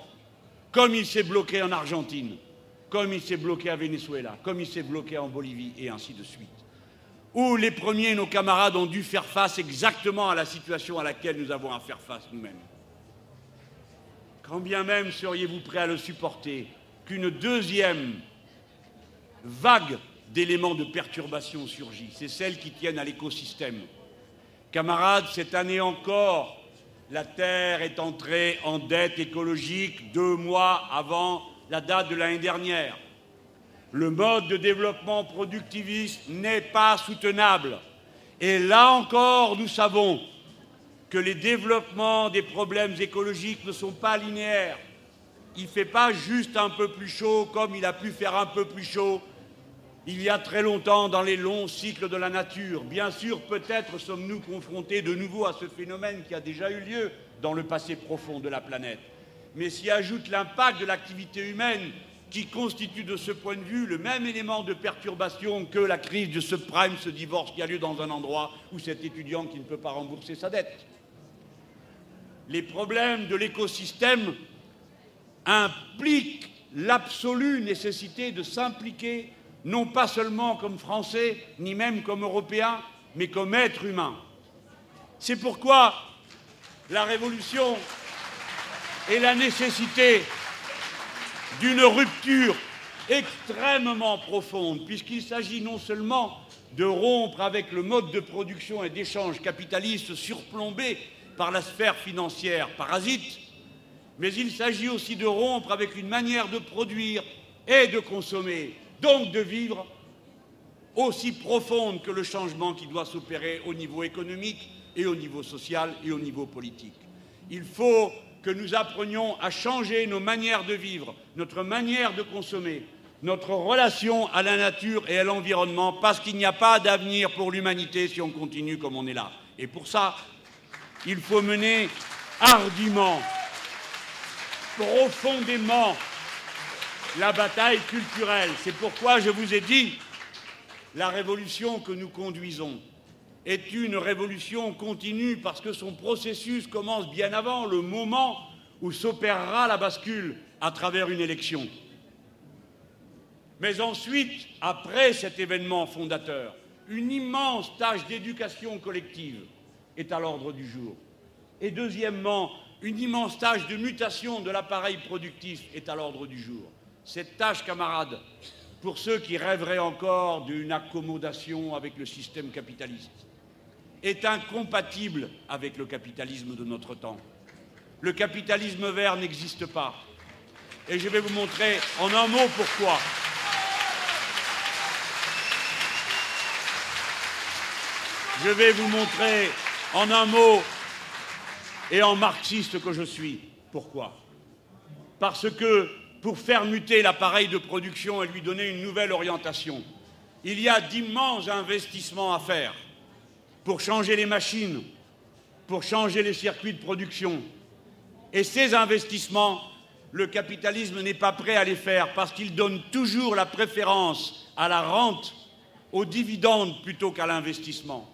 comme il s'est bloqué en Argentine, comme il s'est bloqué à Venezuela, comme il s'est bloqué en Bolivie, et ainsi de suite. Où les premiers, nos camarades, ont dû faire face exactement à la situation à laquelle nous avons à faire face nous-mêmes. Quand bien même seriez-vous prêt à le supporter, qu'une deuxième vague d'éléments de perturbation surgit, c'est celle qui tiennent à l'écosystème. Camarades, cette année encore, la Terre est entrée en dette écologique deux mois avant la date de l'année dernière. Le mode de développement productiviste n'est pas soutenable. Et là encore, nous savons que les développements des problèmes écologiques ne sont pas linéaires. Il ne fait pas juste un peu plus chaud comme il a pu faire un peu plus chaud il y a très longtemps dans les longs cycles de la nature. Bien sûr, peut-être sommes-nous confrontés de nouveau à ce phénomène qui a déjà eu lieu dans le passé profond de la planète. Mais s'y ajoute l'impact de l'activité humaine qui constitue de ce point de vue le même élément de perturbation que la crise de ce prime, ce divorce qui a lieu dans un endroit où cet étudiant qui ne peut pas rembourser sa dette les problèmes de l'écosystème impliquent l'absolue nécessité de s'impliquer, non pas seulement comme Français, ni même comme Européens, mais comme êtres humains. C'est pourquoi la révolution et la nécessité d'une rupture extrêmement profonde, puisqu'il s'agit non seulement de rompre avec le mode de production et d'échange capitaliste surplombé par la sphère financière parasite, mais il s'agit aussi de rompre avec une manière de produire et de consommer, donc de vivre, aussi profonde que le changement qui doit s'opérer au niveau économique et au niveau social et au niveau politique. Il faut que nous apprenions à changer nos manières de vivre, notre manière de consommer, notre relation à la nature et à l'environnement, parce qu'il n'y a pas d'avenir pour l'humanité si on continue comme on est là. Et pour ça, il faut mener hardiment, profondément la bataille culturelle. C'est pourquoi je vous ai dit, la révolution que nous conduisons est une révolution continue parce que son processus commence bien avant le moment où s'opérera la bascule à travers une élection. Mais ensuite, après cet événement fondateur, une immense tâche d'éducation collective est à l'ordre du jour. Et deuxièmement, une immense tâche de mutation de l'appareil productif est à l'ordre du jour. Cette tâche, camarades, pour ceux qui rêveraient encore d'une accommodation avec le système capitaliste, est incompatible avec le capitalisme de notre temps. Le capitalisme vert n'existe pas. Et je vais vous montrer en un mot pourquoi. Je vais vous montrer en un mot et en marxiste que je suis pourquoi? Parce que pour faire muter l'appareil de production et lui donner une nouvelle orientation, il y a d'immenses investissements à faire pour changer les machines, pour changer les circuits de production. Et ces investissements, le capitalisme n'est pas prêt à les faire parce qu'il donne toujours la préférence à la rente, aux dividendes plutôt qu'à l'investissement.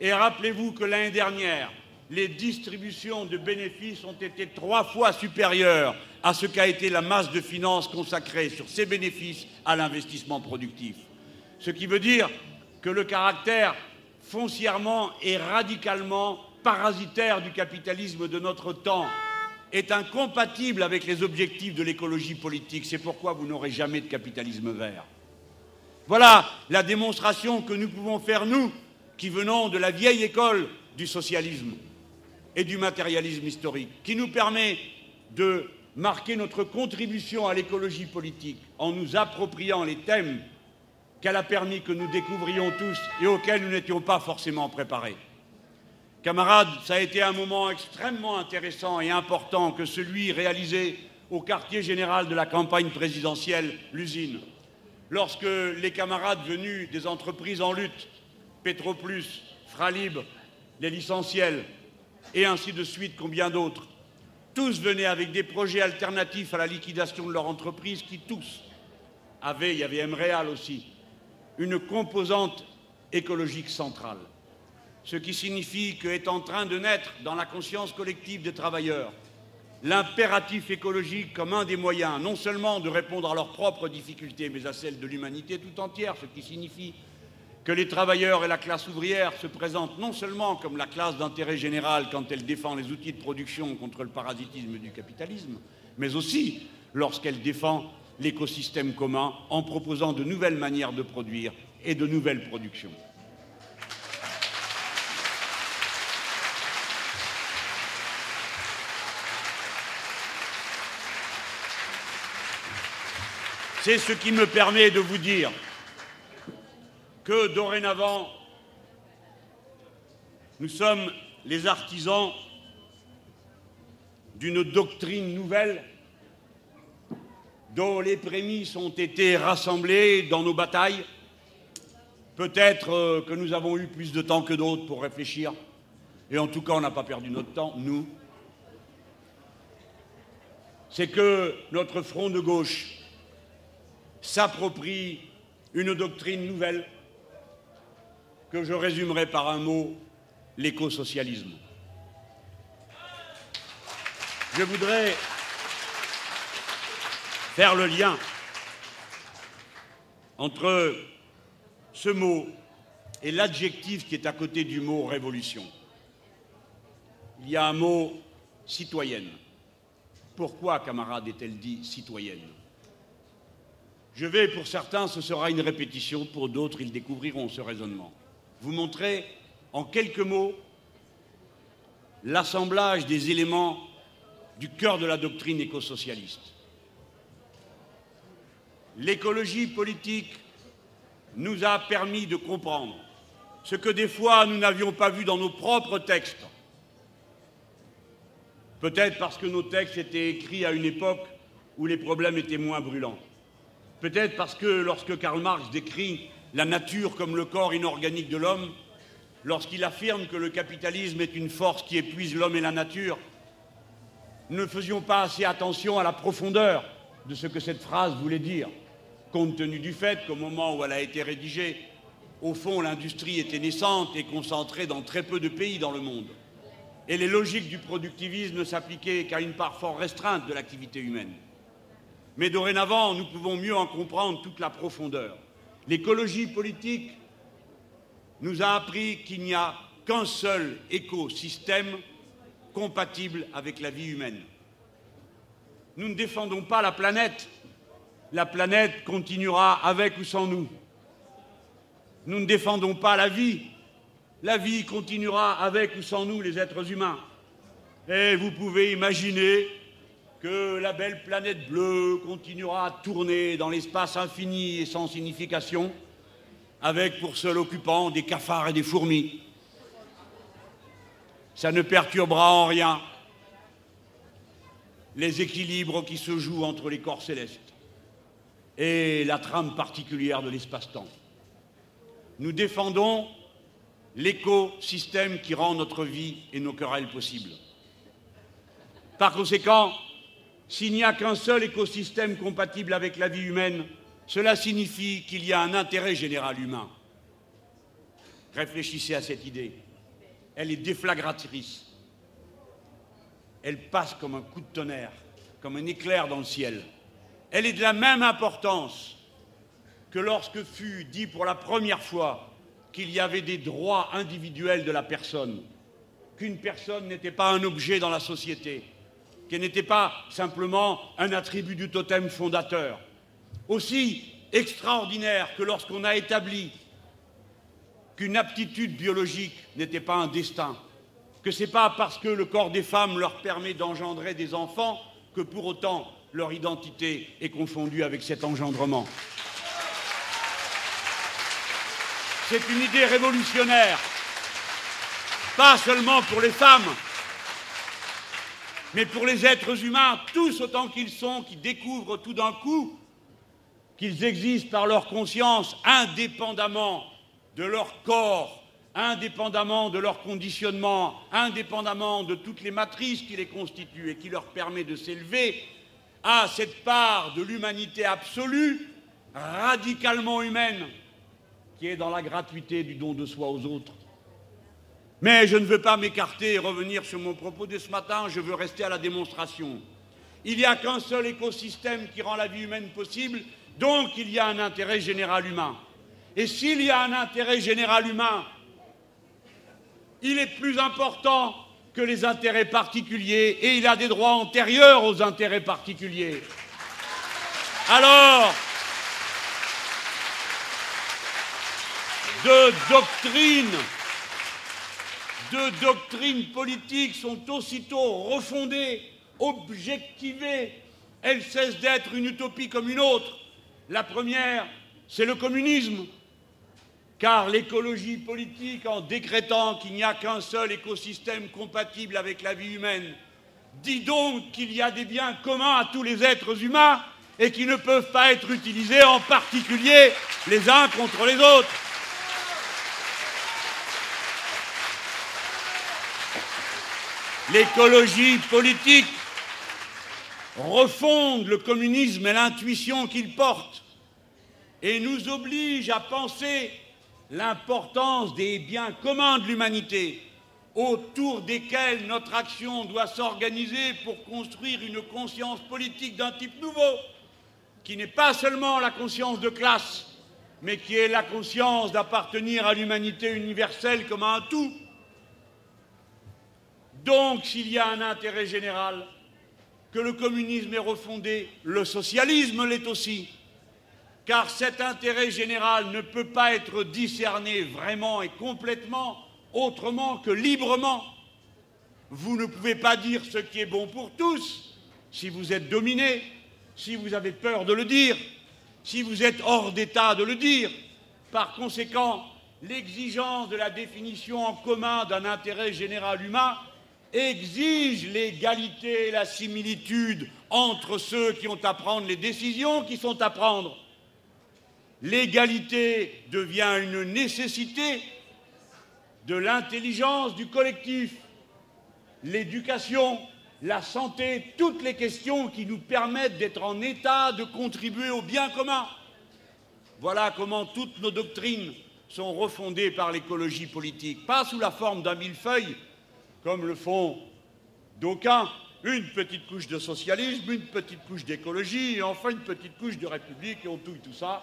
Et rappelez-vous que l'année dernière, les distributions de bénéfices ont été trois fois supérieures à ce qu'a été la masse de finances consacrée sur ces bénéfices à l'investissement productif. Ce qui veut dire que le caractère foncièrement et radicalement parasitaire du capitalisme de notre temps est incompatible avec les objectifs de l'écologie politique. C'est pourquoi vous n'aurez jamais de capitalisme vert. Voilà la démonstration que nous pouvons faire, nous, qui venons de la vieille école du socialisme et du matérialisme historique, qui nous permet de marquer notre contribution à l'écologie politique en nous appropriant les thèmes qu'elle a permis que nous découvrions tous et auxquels nous n'étions pas forcément préparés. Camarades, ça a été un moment extrêmement intéressant et important que celui réalisé au quartier général de la campagne présidentielle, l'usine, lorsque les camarades venus des entreprises en lutte, Petroplus, Fralib, les licenciels, et ainsi de suite, combien d'autres, tous venaient avec des projets alternatifs à la liquidation de leur entreprise qui tous avaient, il y avait MREAL aussi, une composante écologique centrale. Ce qui signifie qu'est en train de naître dans la conscience collective des travailleurs l'impératif écologique comme un des moyens non seulement de répondre à leurs propres difficultés, mais à celles de l'humanité tout entière, ce qui signifie que les travailleurs et la classe ouvrière se présentent non seulement comme la classe d'intérêt général quand elle défend les outils de production contre le parasitisme du capitalisme, mais aussi lorsqu'elle défend l'écosystème commun en proposant de nouvelles manières de produire et de nouvelles productions. C'est ce qui me permet de vous dire que dorénavant, nous sommes les artisans d'une doctrine nouvelle dont les prémices ont été rassemblées dans nos batailles. Peut-être euh, que nous avons eu plus de temps que d'autres pour réfléchir, et en tout cas on n'a pas perdu notre temps, nous. C'est que notre front de gauche s'approprie une doctrine nouvelle que je résumerai par un mot, l'écosocialisme. Je voudrais faire le lien entre ce mot et l'adjectif qui est à côté du mot révolution. Il y a un mot citoyenne. Pourquoi, camarade, est-elle dit citoyenne? Je vais, pour certains, ce sera une répétition, pour d'autres, ils découvriront ce raisonnement vous montrer en quelques mots l'assemblage des éléments du cœur de la doctrine écosocialiste. L'écologie politique nous a permis de comprendre ce que des fois nous n'avions pas vu dans nos propres textes. Peut-être parce que nos textes étaient écrits à une époque où les problèmes étaient moins brûlants. Peut-être parce que lorsque Karl Marx décrit la nature comme le corps inorganique de l'homme, lorsqu'il affirme que le capitalisme est une force qui épuise l'homme et la nature, ne faisions pas assez attention à la profondeur de ce que cette phrase voulait dire, compte tenu du fait qu'au moment où elle a été rédigée, au fond, l'industrie était naissante et concentrée dans très peu de pays dans le monde. Et les logiques du productivisme ne s'appliquaient qu'à une part fort restreinte de l'activité humaine. Mais dorénavant, nous pouvons mieux en comprendre toute la profondeur. L'écologie politique nous a appris qu'il n'y a qu'un seul écosystème compatible avec la vie humaine. Nous ne défendons pas la planète, la planète continuera avec ou sans nous. Nous ne défendons pas la vie. La vie continuera avec ou sans nous, les êtres humains. Et vous pouvez imaginer que la belle planète bleue continuera à tourner dans l'espace infini et sans signification, avec pour seul occupant des cafards et des fourmis. Ça ne perturbera en rien les équilibres qui se jouent entre les corps célestes et la trame particulière de l'espace-temps. Nous défendons l'écosystème qui rend notre vie et nos querelles possibles. Par conséquent, s'il n'y a qu'un seul écosystème compatible avec la vie humaine, cela signifie qu'il y a un intérêt général humain. Réfléchissez à cette idée. Elle est déflagratrice. Elle passe comme un coup de tonnerre, comme un éclair dans le ciel. Elle est de la même importance que lorsque fut dit pour la première fois qu'il y avait des droits individuels de la personne, qu'une personne n'était pas un objet dans la société, qu'elle n'était pas simplement un attribut du totem fondateur. Aussi extraordinaire que lorsqu'on a établi qu'une aptitude biologique n'était pas un destin, que ce n'est pas parce que le corps des femmes leur permet d'engendrer des enfants que pour autant leur identité est confondue avec cet engendrement. C'est une idée révolutionnaire, pas seulement pour les femmes, mais pour les êtres humains, tous autant qu'ils sont, qui découvrent tout d'un coup qu'ils existent par leur conscience indépendamment de leur corps, indépendamment de leur conditionnement, indépendamment de toutes les matrices qui les constituent et qui leur permet de s'élever à cette part de l'humanité absolue, radicalement humaine, qui est dans la gratuité du don de soi aux autres. Mais je ne veux pas m'écarter et revenir sur mon propos de ce matin, je veux rester à la démonstration. Il n'y a qu'un seul écosystème qui rend la vie humaine possible, donc il y a un intérêt général humain. Et s'il y a un intérêt général humain, il est plus important que les intérêts particuliers et il a des droits antérieurs aux intérêts particuliers. Alors, de doctrines, de doctrines politiques sont aussitôt refondées, objectivées. Elles cessent d'être une utopie comme une autre. La première, c'est le communisme, car l'écologie politique, en décrétant qu'il n'y a qu'un seul écosystème compatible avec la vie humaine, dit donc qu'il y a des biens communs à tous les êtres humains et qui ne peuvent pas être utilisés en particulier les uns contre les autres. L'écologie politique refonde le communisme et l'intuition qu'il porte et nous oblige à penser l'importance des biens communs de l'humanité autour desquels notre action doit s'organiser pour construire une conscience politique d'un type nouveau, qui n'est pas seulement la conscience de classe, mais qui est la conscience d'appartenir à l'humanité universelle comme à un tout, donc, s'il y a un intérêt général, que le communisme est refondé, le socialisme l'est aussi. Car cet intérêt général ne peut pas être discerné vraiment et complètement autrement que librement. Vous ne pouvez pas dire ce qui est bon pour tous si vous êtes dominé, si vous avez peur de le dire, si vous êtes hors d'état de le dire. Par conséquent, l'exigence de la définition en commun d'un intérêt général humain exige l'égalité et la similitude entre ceux qui ont à prendre les décisions qui sont à prendre. L'égalité devient une nécessité de l'intelligence du collectif. L'éducation, la santé, toutes les questions qui nous permettent d'être en état de contribuer au bien commun. Voilà comment toutes nos doctrines sont refondées par l'écologie politique, pas sous la forme d'un millefeuille, comme le font d'aucuns, une petite couche de socialisme, une petite couche d'écologie, et enfin une petite couche de république, et on touille tout ça.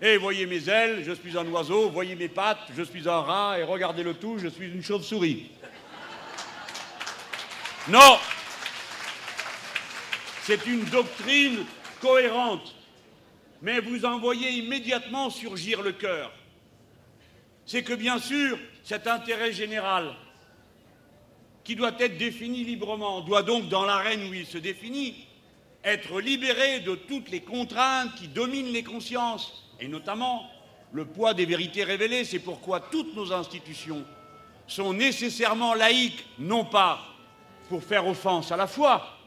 Et voyez mes ailes, je suis un oiseau, voyez mes pattes, je suis un rat, et regardez le tout, je suis une chauve-souris. Non C'est une doctrine cohérente, mais vous en voyez immédiatement surgir le cœur. C'est que bien sûr, cet intérêt général, qui doit être défini librement, doit donc, dans l'arène où il se définit, être libéré de toutes les contraintes qui dominent les consciences, et notamment le poids des vérités révélées. C'est pourquoi toutes nos institutions sont nécessairement laïques, non pas pour faire offense à la foi,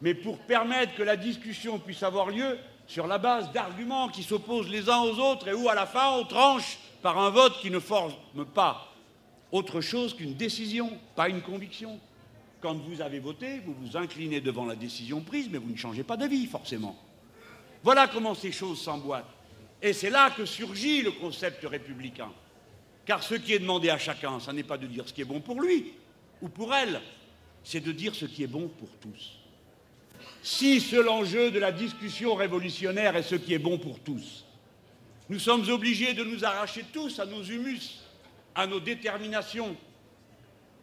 mais pour permettre que la discussion puisse avoir lieu sur la base d'arguments qui s'opposent les uns aux autres et où, à la fin, on tranche par un vote qui ne forme pas autre chose qu'une décision, pas une conviction. Quand vous avez voté, vous vous inclinez devant la décision prise, mais vous ne changez pas d'avis, forcément. Voilà comment ces choses s'emboîtent. Et c'est là que surgit le concept républicain. Car ce qui est demandé à chacun, ce n'est pas de dire ce qui est bon pour lui ou pour elle, c'est de dire ce qui est bon pour tous. Si seul l'enjeu de la discussion révolutionnaire est ce qui est bon pour tous, nous sommes obligés de nous arracher tous à nos humus, à nos déterminations,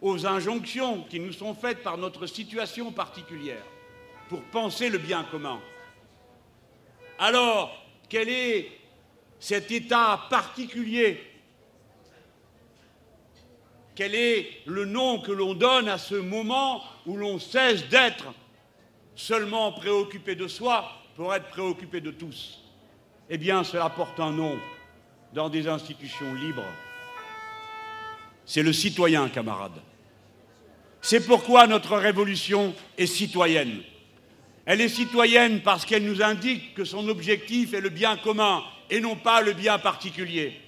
aux injonctions qui nous sont faites par notre situation particulière pour penser le bien commun. Alors, quel est cet état particulier? Quel est le nom que l'on donne à ce moment où l'on cesse d'être seulement préoccupé de soi pour être préoccupé de tous? Eh bien, cela porte un nom dans des institutions libres. C'est le citoyen, camarade. C'est pourquoi notre révolution est citoyenne. Elle est citoyenne parce qu'elle nous indique que son objectif est le bien commun et non pas le bien particulier.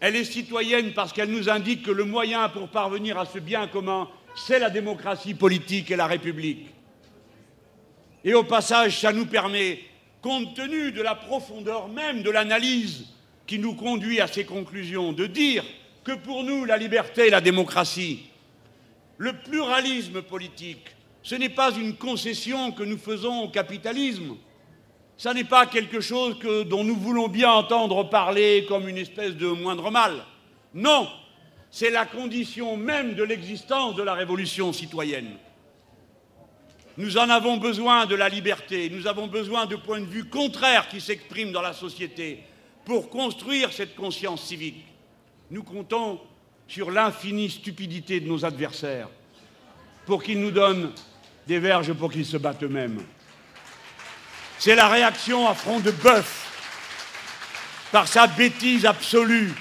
Elle est citoyenne parce qu'elle nous indique que le moyen pour parvenir à ce bien commun, c'est la démocratie politique et la République. Et au passage, ça nous permet, compte tenu de la profondeur même de l'analyse qui nous conduit à ces conclusions, de dire que pour nous, la liberté et la démocratie, le pluralisme politique, ce n'est pas une concession que nous faisons au capitalisme. Ce n'est pas quelque chose dont nous voulons bien entendre parler comme une espèce de moindre mal. Non, c'est la condition même de l'existence de la révolution citoyenne. Nous en avons besoin de la liberté, nous avons besoin de points de vue contraires qui s'expriment dans la société pour construire cette conscience civique. Nous comptons sur l'infinie stupidité de nos adversaires pour qu'ils nous donnent des verges pour qu'ils se battent eux-mêmes. C'est la réaction à front de bœuf par sa bêtise absolue,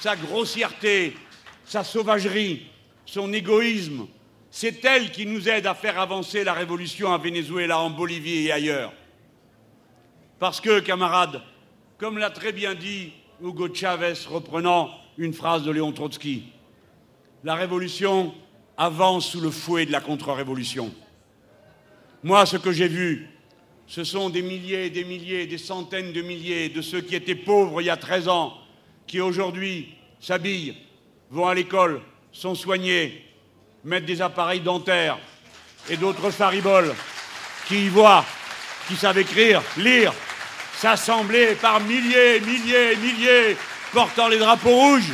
sa grossièreté, sa sauvagerie, son égoïsme. C'est elle qui nous aide à faire avancer la révolution à Venezuela, en Bolivie et ailleurs. Parce que, camarades, comme l'a très bien dit Hugo Chavez, reprenant une phrase de Léon Trotsky. La révolution avance sous le fouet de la contre-révolution. Moi, ce que j'ai vu, ce sont des milliers des milliers, des centaines de milliers de ceux qui étaient pauvres il y a 13 ans, qui aujourd'hui s'habillent, vont à l'école, sont soignés, mettent des appareils dentaires et d'autres fariboles, qui y voient, qui savent écrire, lire, s'assembler par milliers, milliers, milliers portant les drapeaux rouges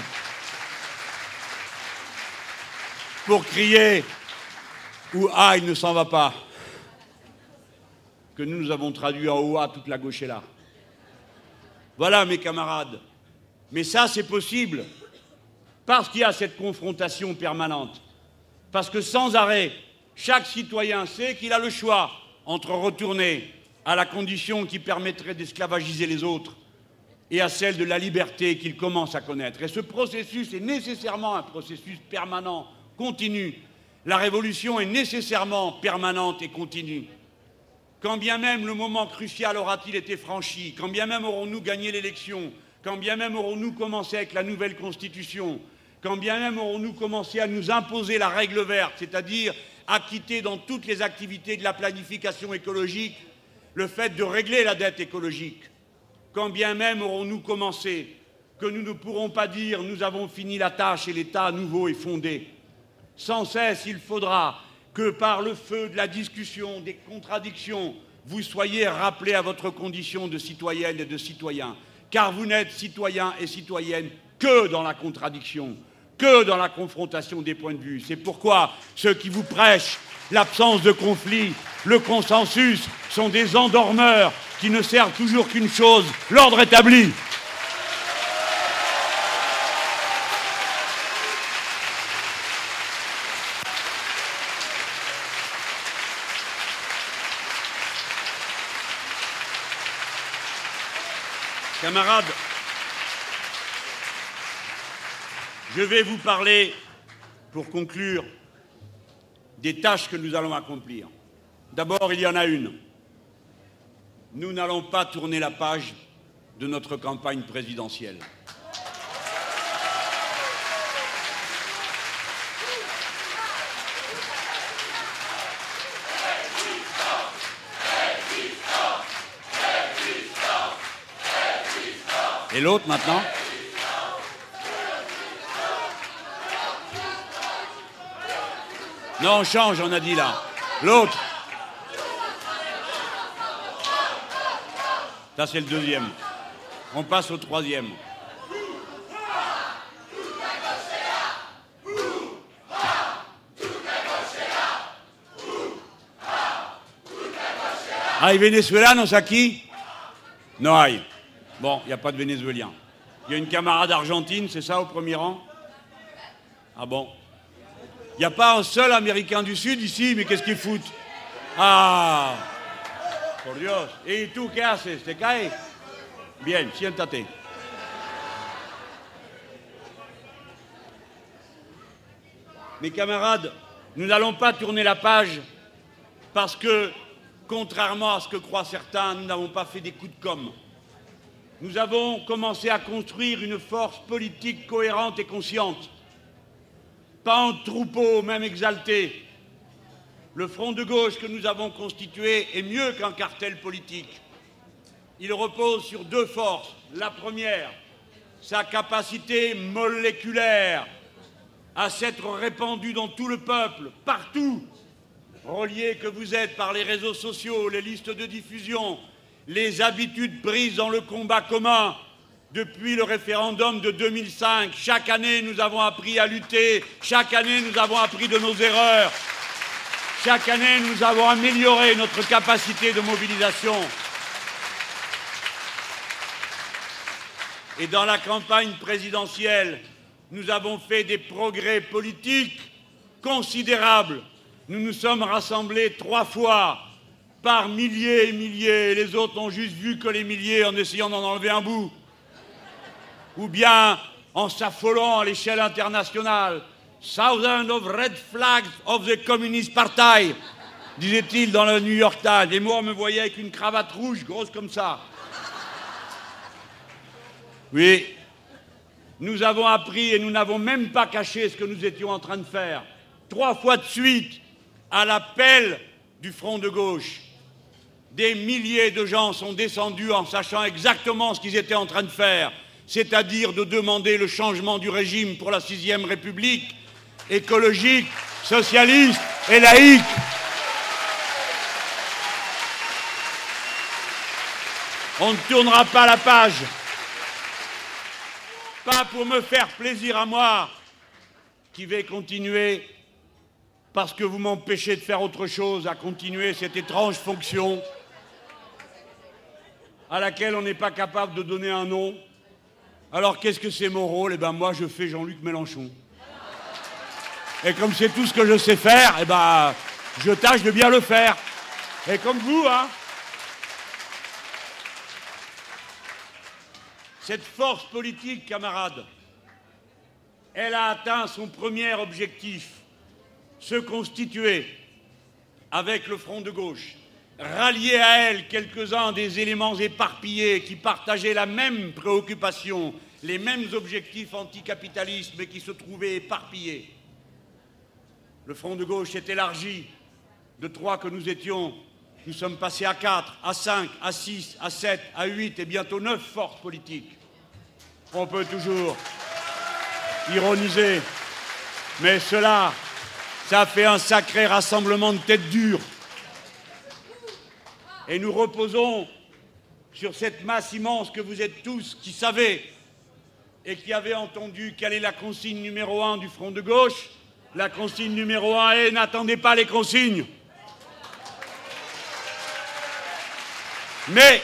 pour crier ou Ah, il ne s'en va pas que nous, nous avons traduit en OA, toute la gauche est là. Voilà, mes camarades. Mais ça, c'est possible parce qu'il y a cette confrontation permanente. Parce que sans arrêt, chaque citoyen sait qu'il a le choix entre retourner à la condition qui permettrait d'esclavagiser les autres et à celle de la liberté qu'il commence à connaître. Et ce processus est nécessairement un processus permanent, continu. La révolution est nécessairement permanente et continue. Quand bien même le moment crucial aura-t-il été franchi, quand bien même aurons-nous gagné l'élection, quand bien même aurons-nous commencé avec la nouvelle constitution, quand bien même aurons-nous commencé à nous imposer la règle verte, c'est-à-dire à quitter dans toutes les activités de la planification écologique le fait de régler la dette écologique, quand bien même aurons-nous commencé, que nous ne pourrons pas dire nous avons fini la tâche et l'État nouveau est fondé. Sans cesse, il faudra que par le feu de la discussion, des contradictions, vous soyez rappelés à votre condition de citoyenne et de citoyen, car vous n'êtes citoyen et citoyenne que dans la contradiction, que dans la confrontation des points de vue. C'est pourquoi ceux qui vous prêchent l'absence de conflit, le consensus, sont des endormeurs qui ne servent toujours qu'une chose, l'ordre établi. Camarades, je vais vous parler, pour conclure, des tâches que nous allons accomplir. D'abord, il y en a une. Nous n'allons pas tourner la page de notre campagne présidentielle. Et l'autre maintenant Non, on change, on a dit là. L'autre. Ça, c'est le deuxième. On passe au troisième. Hay venezolanos aquí? No hay. Bon, il n'y a pas de Vénézuélien. Il y a une camarade argentine, c'est ça au premier rang Ah bon Il n'y a pas un seul Américain du Sud ici, mais qu'est-ce qu'ils foutent Ah Por Dios. Et tú, ¿qué haces? ¿Te? Bien, siéntate. Mes camarades, nous n'allons pas tourner la page parce que, contrairement à ce que croient certains, nous n'avons pas fait des coups de com'. Nous avons commencé à construire une force politique cohérente et consciente. Pas un troupeau, même exalté. Le front de gauche que nous avons constitué est mieux qu'un cartel politique. Il repose sur deux forces. La première, sa capacité moléculaire à s'être répandue dans tout le peuple, partout, relié que vous êtes par les réseaux sociaux, les listes de diffusion, les habitudes prises dans le combat commun depuis le référendum de 2005. Chaque année, nous avons appris à lutter. Chaque année, nous avons appris de nos erreurs. Chaque année, nous avons amélioré notre capacité de mobilisation. Et dans la campagne présidentielle, nous avons fait des progrès politiques considérables. Nous nous sommes rassemblés trois fois par milliers et milliers, et les autres ont juste vu que les milliers en essayant d'en enlever un bout, ou bien en s'affolant à l'échelle internationale. Thousand of red flags of the Communist Party, disait-il dans le New York Times. Et moi, on me voyait avec une cravate rouge, grosse comme ça. Oui, nous avons appris et nous n'avons même pas caché ce que nous étions en train de faire. Trois fois de suite, à l'appel du front de gauche, des milliers de gens sont descendus en sachant exactement ce qu'ils étaient en train de faire, c'est-à-dire de demander le changement du régime pour la sixième République, écologique, socialiste et laïque. On ne tournera pas la page. Pas pour me faire plaisir à moi, qui vais continuer, parce que vous m'empêchez de faire autre chose, à continuer cette étrange fonction à laquelle on n'est pas capable de donner un nom. Alors qu'est-ce que c'est mon rôle? Eh bien moi je fais Jean-Luc Mélenchon. Et comme c'est tout ce que je sais faire, eh ben je tâche de bien le faire. Et comme vous, hein Cette force politique, camarades, elle a atteint son premier objectif, se constituer avec le front de gauche rallier à elle quelques-uns des éléments éparpillés qui partageaient la même préoccupation, les mêmes objectifs anticapitalistes, mais qui se trouvaient éparpillés. Le front de gauche s'est élargi de trois que nous étions. Nous sommes passés à quatre, à cinq, à six, à sept, à huit et bientôt neuf forces politiques. On peut toujours ironiser, mais cela, ça fait un sacré rassemblement de têtes dures et nous reposons sur cette masse immense que vous êtes tous qui savez et qui avez entendu quelle est la consigne numéro un du front de gauche. La consigne numéro un est n'attendez pas les consignes. Mais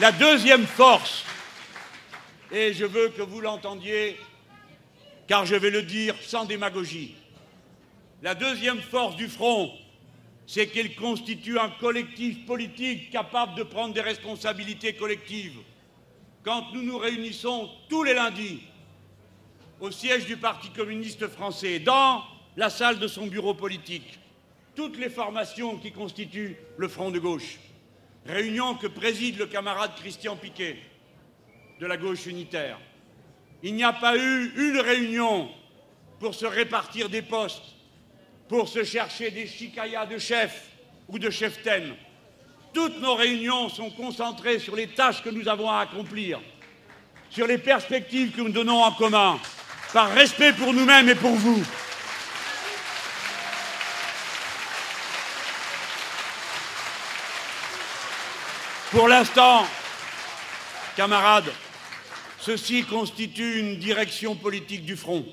La deuxième force, et je veux que vous l'entendiez, car je vais le dire sans démagogie, la deuxième force du front, c'est qu'il constitue un collectif politique capable de prendre des responsabilités collectives. Quand nous nous réunissons tous les lundis au siège du Parti communiste français, dans la salle de son bureau politique, toutes les formations qui constituent le front de gauche, réunion que préside le camarade Christian Piquet de la gauche unitaire. Il n'y a pas eu une réunion pour se répartir des postes, pour se chercher des chicayas de chefs ou de cheftaines. Toutes nos réunions sont concentrées sur les tâches que nous avons à accomplir, sur les perspectives que nous donnons en commun, par respect pour nous-mêmes et pour vous. Pour l'instant, camarades, ceci constitue une direction politique du front.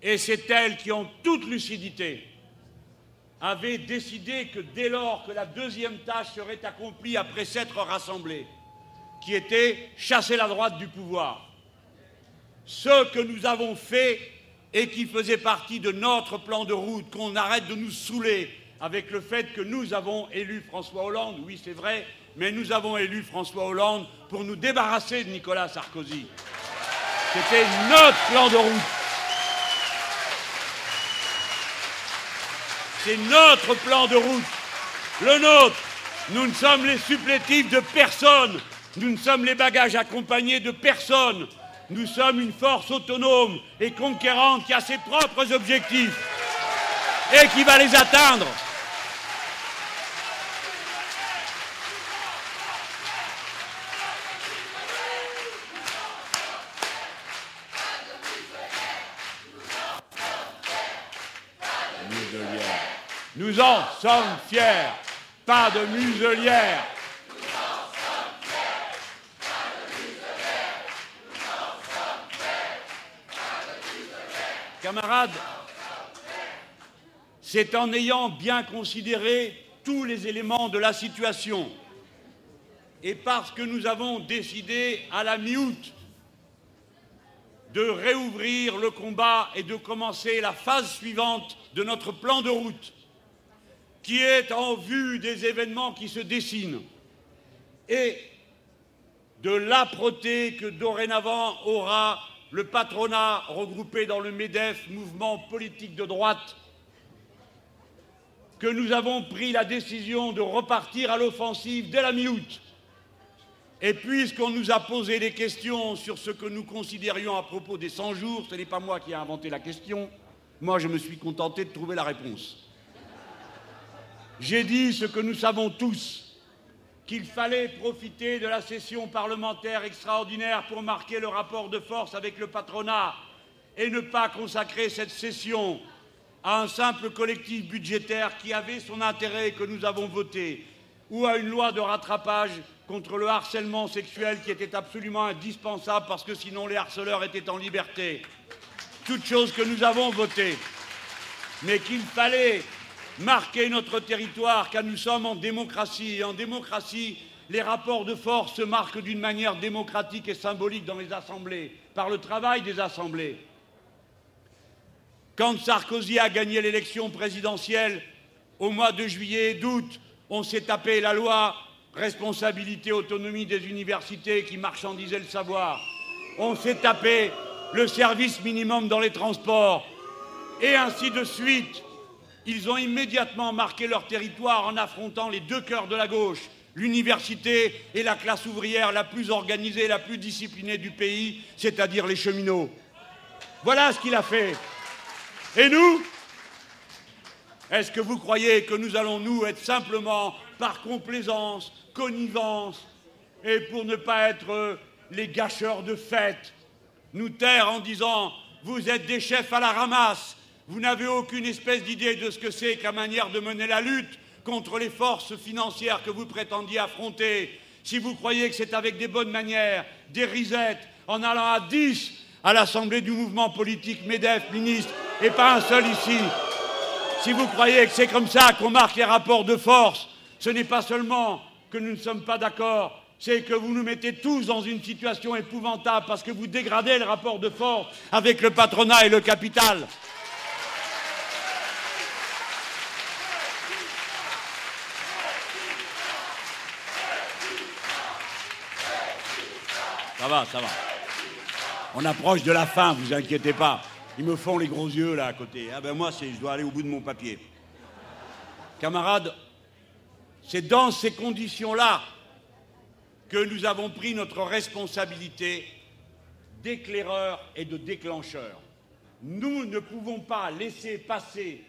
Et c'est elles qui, en toute lucidité, avaient décidé que dès lors que la deuxième tâche serait accomplie après s'être rassemblée, qui était chasser la droite du pouvoir, ce que nous avons fait et qui faisait partie de notre plan de route, qu'on arrête de nous saouler avec le fait que nous avons élu François Hollande, oui c'est vrai, mais nous avons élu François Hollande pour nous débarrasser de Nicolas Sarkozy. C'était notre plan de route. C'est notre plan de route, le nôtre. Nous ne sommes les supplétifs de personne, nous ne sommes les bagages accompagnés de personne. Nous sommes une force autonome et conquérante qui a ses propres objectifs et qui va les atteindre. Nous en sommes fiers. Pas de muselière. Camarades, c'est en ayant bien considéré tous les éléments de la situation et parce que nous avons décidé à la mi-août de réouvrir le combat et de commencer la phase suivante de notre plan de route qui est en vue des événements qui se dessinent et de l'âpreté que dorénavant aura le patronat regroupé dans le MEDEF, mouvement politique de droite, que nous avons pris la décision de repartir à l'offensive dès la mi-août. Et puisqu'on nous a posé des questions sur ce que nous considérions à propos des 100 jours, ce n'est pas moi qui ai inventé la question, moi je me suis contenté de trouver la réponse. J'ai dit ce que nous savons tous, qu'il fallait profiter de la session parlementaire extraordinaire pour marquer le rapport de force avec le patronat et ne pas consacrer cette session à un simple collectif budgétaire qui avait son intérêt et que nous avons voté, ou à une loi de rattrapage contre le harcèlement sexuel qui était absolument indispensable parce que sinon les harceleurs étaient en liberté. Toutes choses que nous avons votées. Mais qu'il fallait marquer notre territoire, car nous sommes en démocratie. Et en démocratie, les rapports de force se marquent d'une manière démocratique et symbolique dans les assemblées, par le travail des assemblées. Quand Sarkozy a gagné l'élection présidentielle au mois de juillet et d'août, on s'est tapé la loi responsabilité, autonomie des universités qui marchandisait le savoir. On s'est tapé le service minimum dans les transports, et ainsi de suite. Ils ont immédiatement marqué leur territoire en affrontant les deux cœurs de la gauche, l'université et la classe ouvrière la plus organisée, la plus disciplinée du pays, c'est-à-dire les cheminots. Voilà ce qu'il a fait. Et nous Est-ce que vous croyez que nous allons, nous, être simplement, par complaisance, connivence, et pour ne pas être les gâcheurs de fêtes, nous taire en disant Vous êtes des chefs à la ramasse, vous n'avez aucune espèce d'idée de ce que c'est qu'à manière de mener la lutte contre les forces financières que vous prétendiez affronter. Si vous croyez que c'est avec des bonnes manières, des risettes, en allant à 10 à l'Assemblée du mouvement politique MEDEF, ministre, et pas un seul ici, si vous croyez que c'est comme ça qu'on marque les rapports de force, ce n'est pas seulement que nous ne sommes pas d'accord c'est que vous nous mettez tous dans une situation épouvantable parce que vous dégradez le rapport de force avec le patronat et le capital. Ça va, ça va. On approche de la fin, vous inquiétez pas. Ils me font les gros yeux là à côté. Ah ben moi, je dois aller au bout de mon papier. Camarades, c'est dans ces conditions-là que nous avons pris notre responsabilité d'éclaireur et de déclencheur. Nous ne pouvons pas laisser passer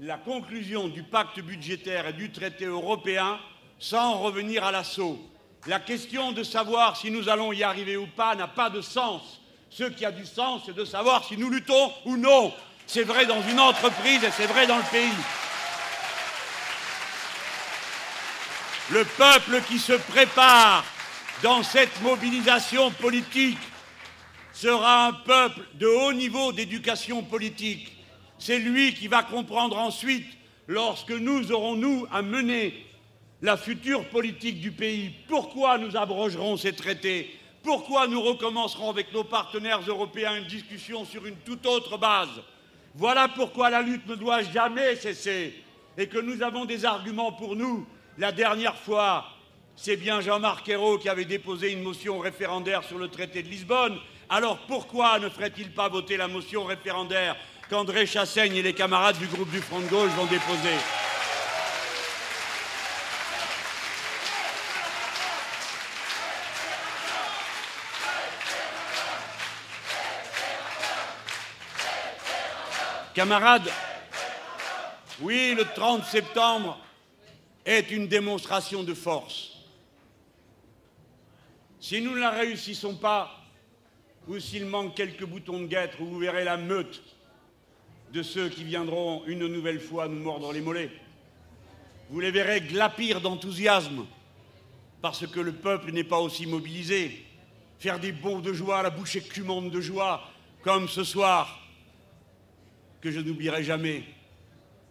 la conclusion du pacte budgétaire et du traité européen sans revenir à l'assaut. La question de savoir si nous allons y arriver ou pas n'a pas de sens. Ce qui a du sens, c'est de savoir si nous luttons ou non. C'est vrai dans une entreprise et c'est vrai dans le pays. Le peuple qui se prépare dans cette mobilisation politique sera un peuple de haut niveau d'éducation politique. C'est lui qui va comprendre ensuite, lorsque nous aurons, nous, à mener la future politique du pays, pourquoi nous abrogerons ces traités, pourquoi nous recommencerons avec nos partenaires européens une discussion sur une toute autre base? Voilà pourquoi la lutte ne doit jamais cesser et que nous avons des arguments pour nous la dernière fois, c'est bien Jean-Marc Ayrault qui avait déposé une motion référendaire sur le traité de Lisbonne. Alors pourquoi ne ferait-il pas voter la motion référendaire qu'André Chassaigne et les camarades du groupe du Front de gauche vont déposer? Camarades, oui, le 30 septembre, est une démonstration de force. Si nous ne la réussissons pas, ou s'il manque quelques boutons de guêtre, vous verrez la meute de ceux qui viendront une nouvelle fois nous mordre les mollets. Vous les verrez glapir d'enthousiasme, parce que le peuple n'est pas aussi mobilisé. Faire des bons de joie, la bouche écumante de joie, comme ce soir, que je n'oublierai jamais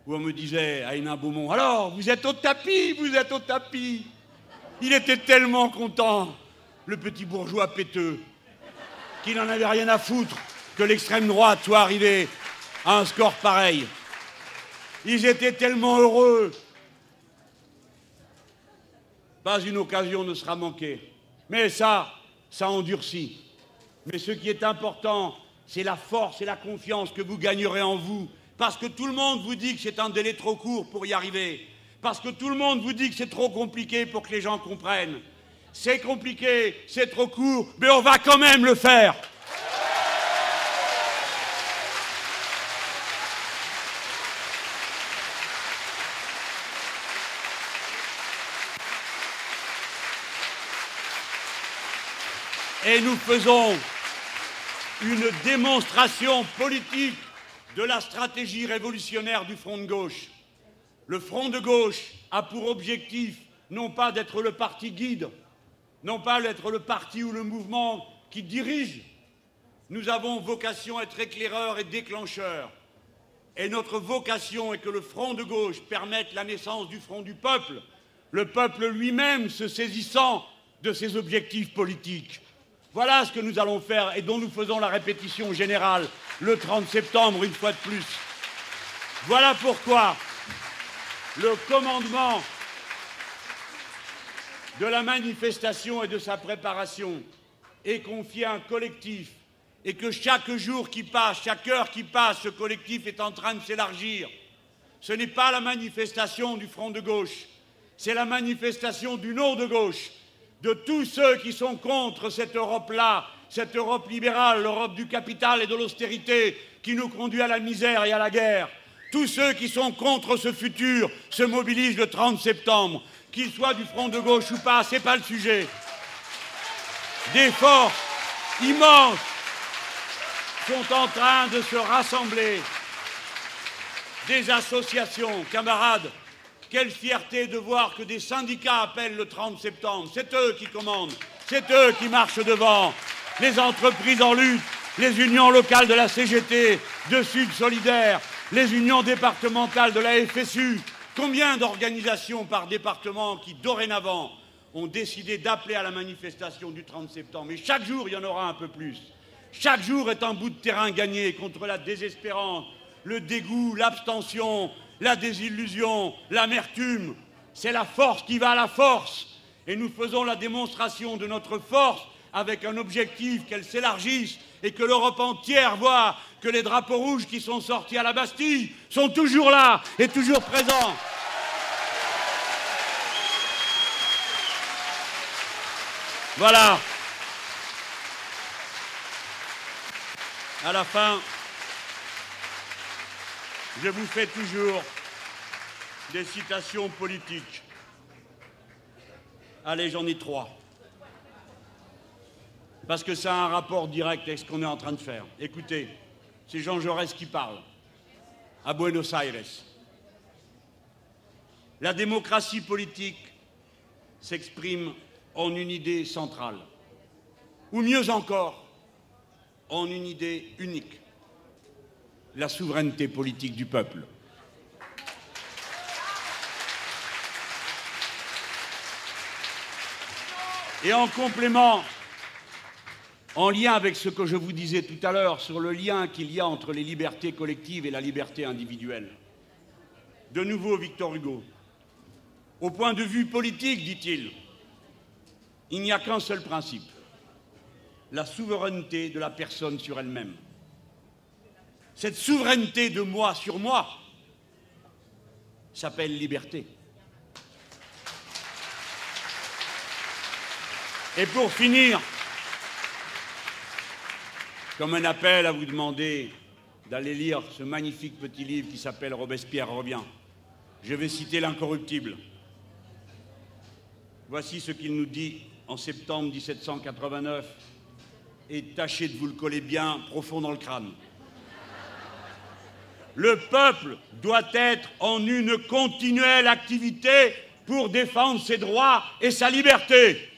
où on me disait à Hénin Beaumont Alors, vous êtes au tapis, vous êtes au tapis. Il était tellement content, le petit bourgeois péteux, qu'il n'en avait rien à foutre que l'extrême droite soit arrivée à un score pareil. Ils étaient tellement heureux. Pas une occasion ne sera manquée. Mais ça, ça endurcit. Mais ce qui est important, c'est la force et la confiance que vous gagnerez en vous parce que tout le monde vous dit que c'est un délai trop court pour y arriver, parce que tout le monde vous dit que c'est trop compliqué pour que les gens comprennent. C'est compliqué, c'est trop court, mais on va quand même le faire. Et nous faisons une démonstration politique de la stratégie révolutionnaire du Front de gauche. Le Front de gauche a pour objectif non pas d'être le parti guide, non pas d'être le parti ou le mouvement qui dirige. Nous avons vocation à être éclaireurs et déclencheurs. Et notre vocation est que le Front de gauche permette la naissance du Front du peuple, le peuple lui-même se saisissant de ses objectifs politiques. Voilà ce que nous allons faire et dont nous faisons la répétition générale le 30 septembre, une fois de plus. Voilà pourquoi le commandement de la manifestation et de sa préparation est confié à un collectif et que chaque jour qui passe, chaque heure qui passe, ce collectif est en train de s'élargir. Ce n'est pas la manifestation du front de gauche, c'est la manifestation du nom de gauche, de tous ceux qui sont contre cette Europe-là, cette Europe libérale, l'Europe du capital et de l'austérité qui nous conduit à la misère et à la guerre. Tous ceux qui sont contre ce futur se mobilisent le 30 septembre, qu'ils soient du front de gauche ou pas, ce n'est pas le sujet. Des forces immenses sont en train de se rassembler. Des associations, camarades, quelle fierté de voir que des syndicats appellent le 30 septembre. C'est eux qui commandent, c'est eux qui marchent devant. Les entreprises en lutte, les unions locales de la CGT, de Sud Solidaire, les unions départementales de la FSU. Combien d'organisations par département qui, dorénavant, ont décidé d'appeler à la manifestation du 30 septembre. Et chaque jour, il y en aura un peu plus. Chaque jour est un bout de terrain gagné contre la désespérance, le dégoût, l'abstention, la désillusion, l'amertume. C'est la force qui va à la force. Et nous faisons la démonstration de notre force avec un objectif qu'elle s'élargisse et que l'Europe entière voit que les drapeaux rouges qui sont sortis à la Bastille sont toujours là et toujours présents. Voilà. À la fin, je vous fais toujours des citations politiques. Allez, j'en ai trois. Parce que ça a un rapport direct avec ce qu'on est en train de faire. Écoutez, c'est Jean Jaurès qui parle, à Buenos Aires. La démocratie politique s'exprime en une idée centrale, ou mieux encore, en une idée unique, la souveraineté politique du peuple. Et en complément, en lien avec ce que je vous disais tout à l'heure sur le lien qu'il y a entre les libertés collectives et la liberté individuelle, de nouveau Victor Hugo, au point de vue politique, dit-il, il n'y a qu'un seul principe, la souveraineté de la personne sur elle-même. Cette souveraineté de moi sur moi s'appelle liberté. Et pour finir, comme un appel à vous demander d'aller lire ce magnifique petit livre qui s'appelle Robespierre revient, je vais citer l'incorruptible. Voici ce qu'il nous dit en septembre 1789, et tâchez de vous le coller bien profond dans le crâne. Le peuple doit être en une continuelle activité pour défendre ses droits et sa liberté.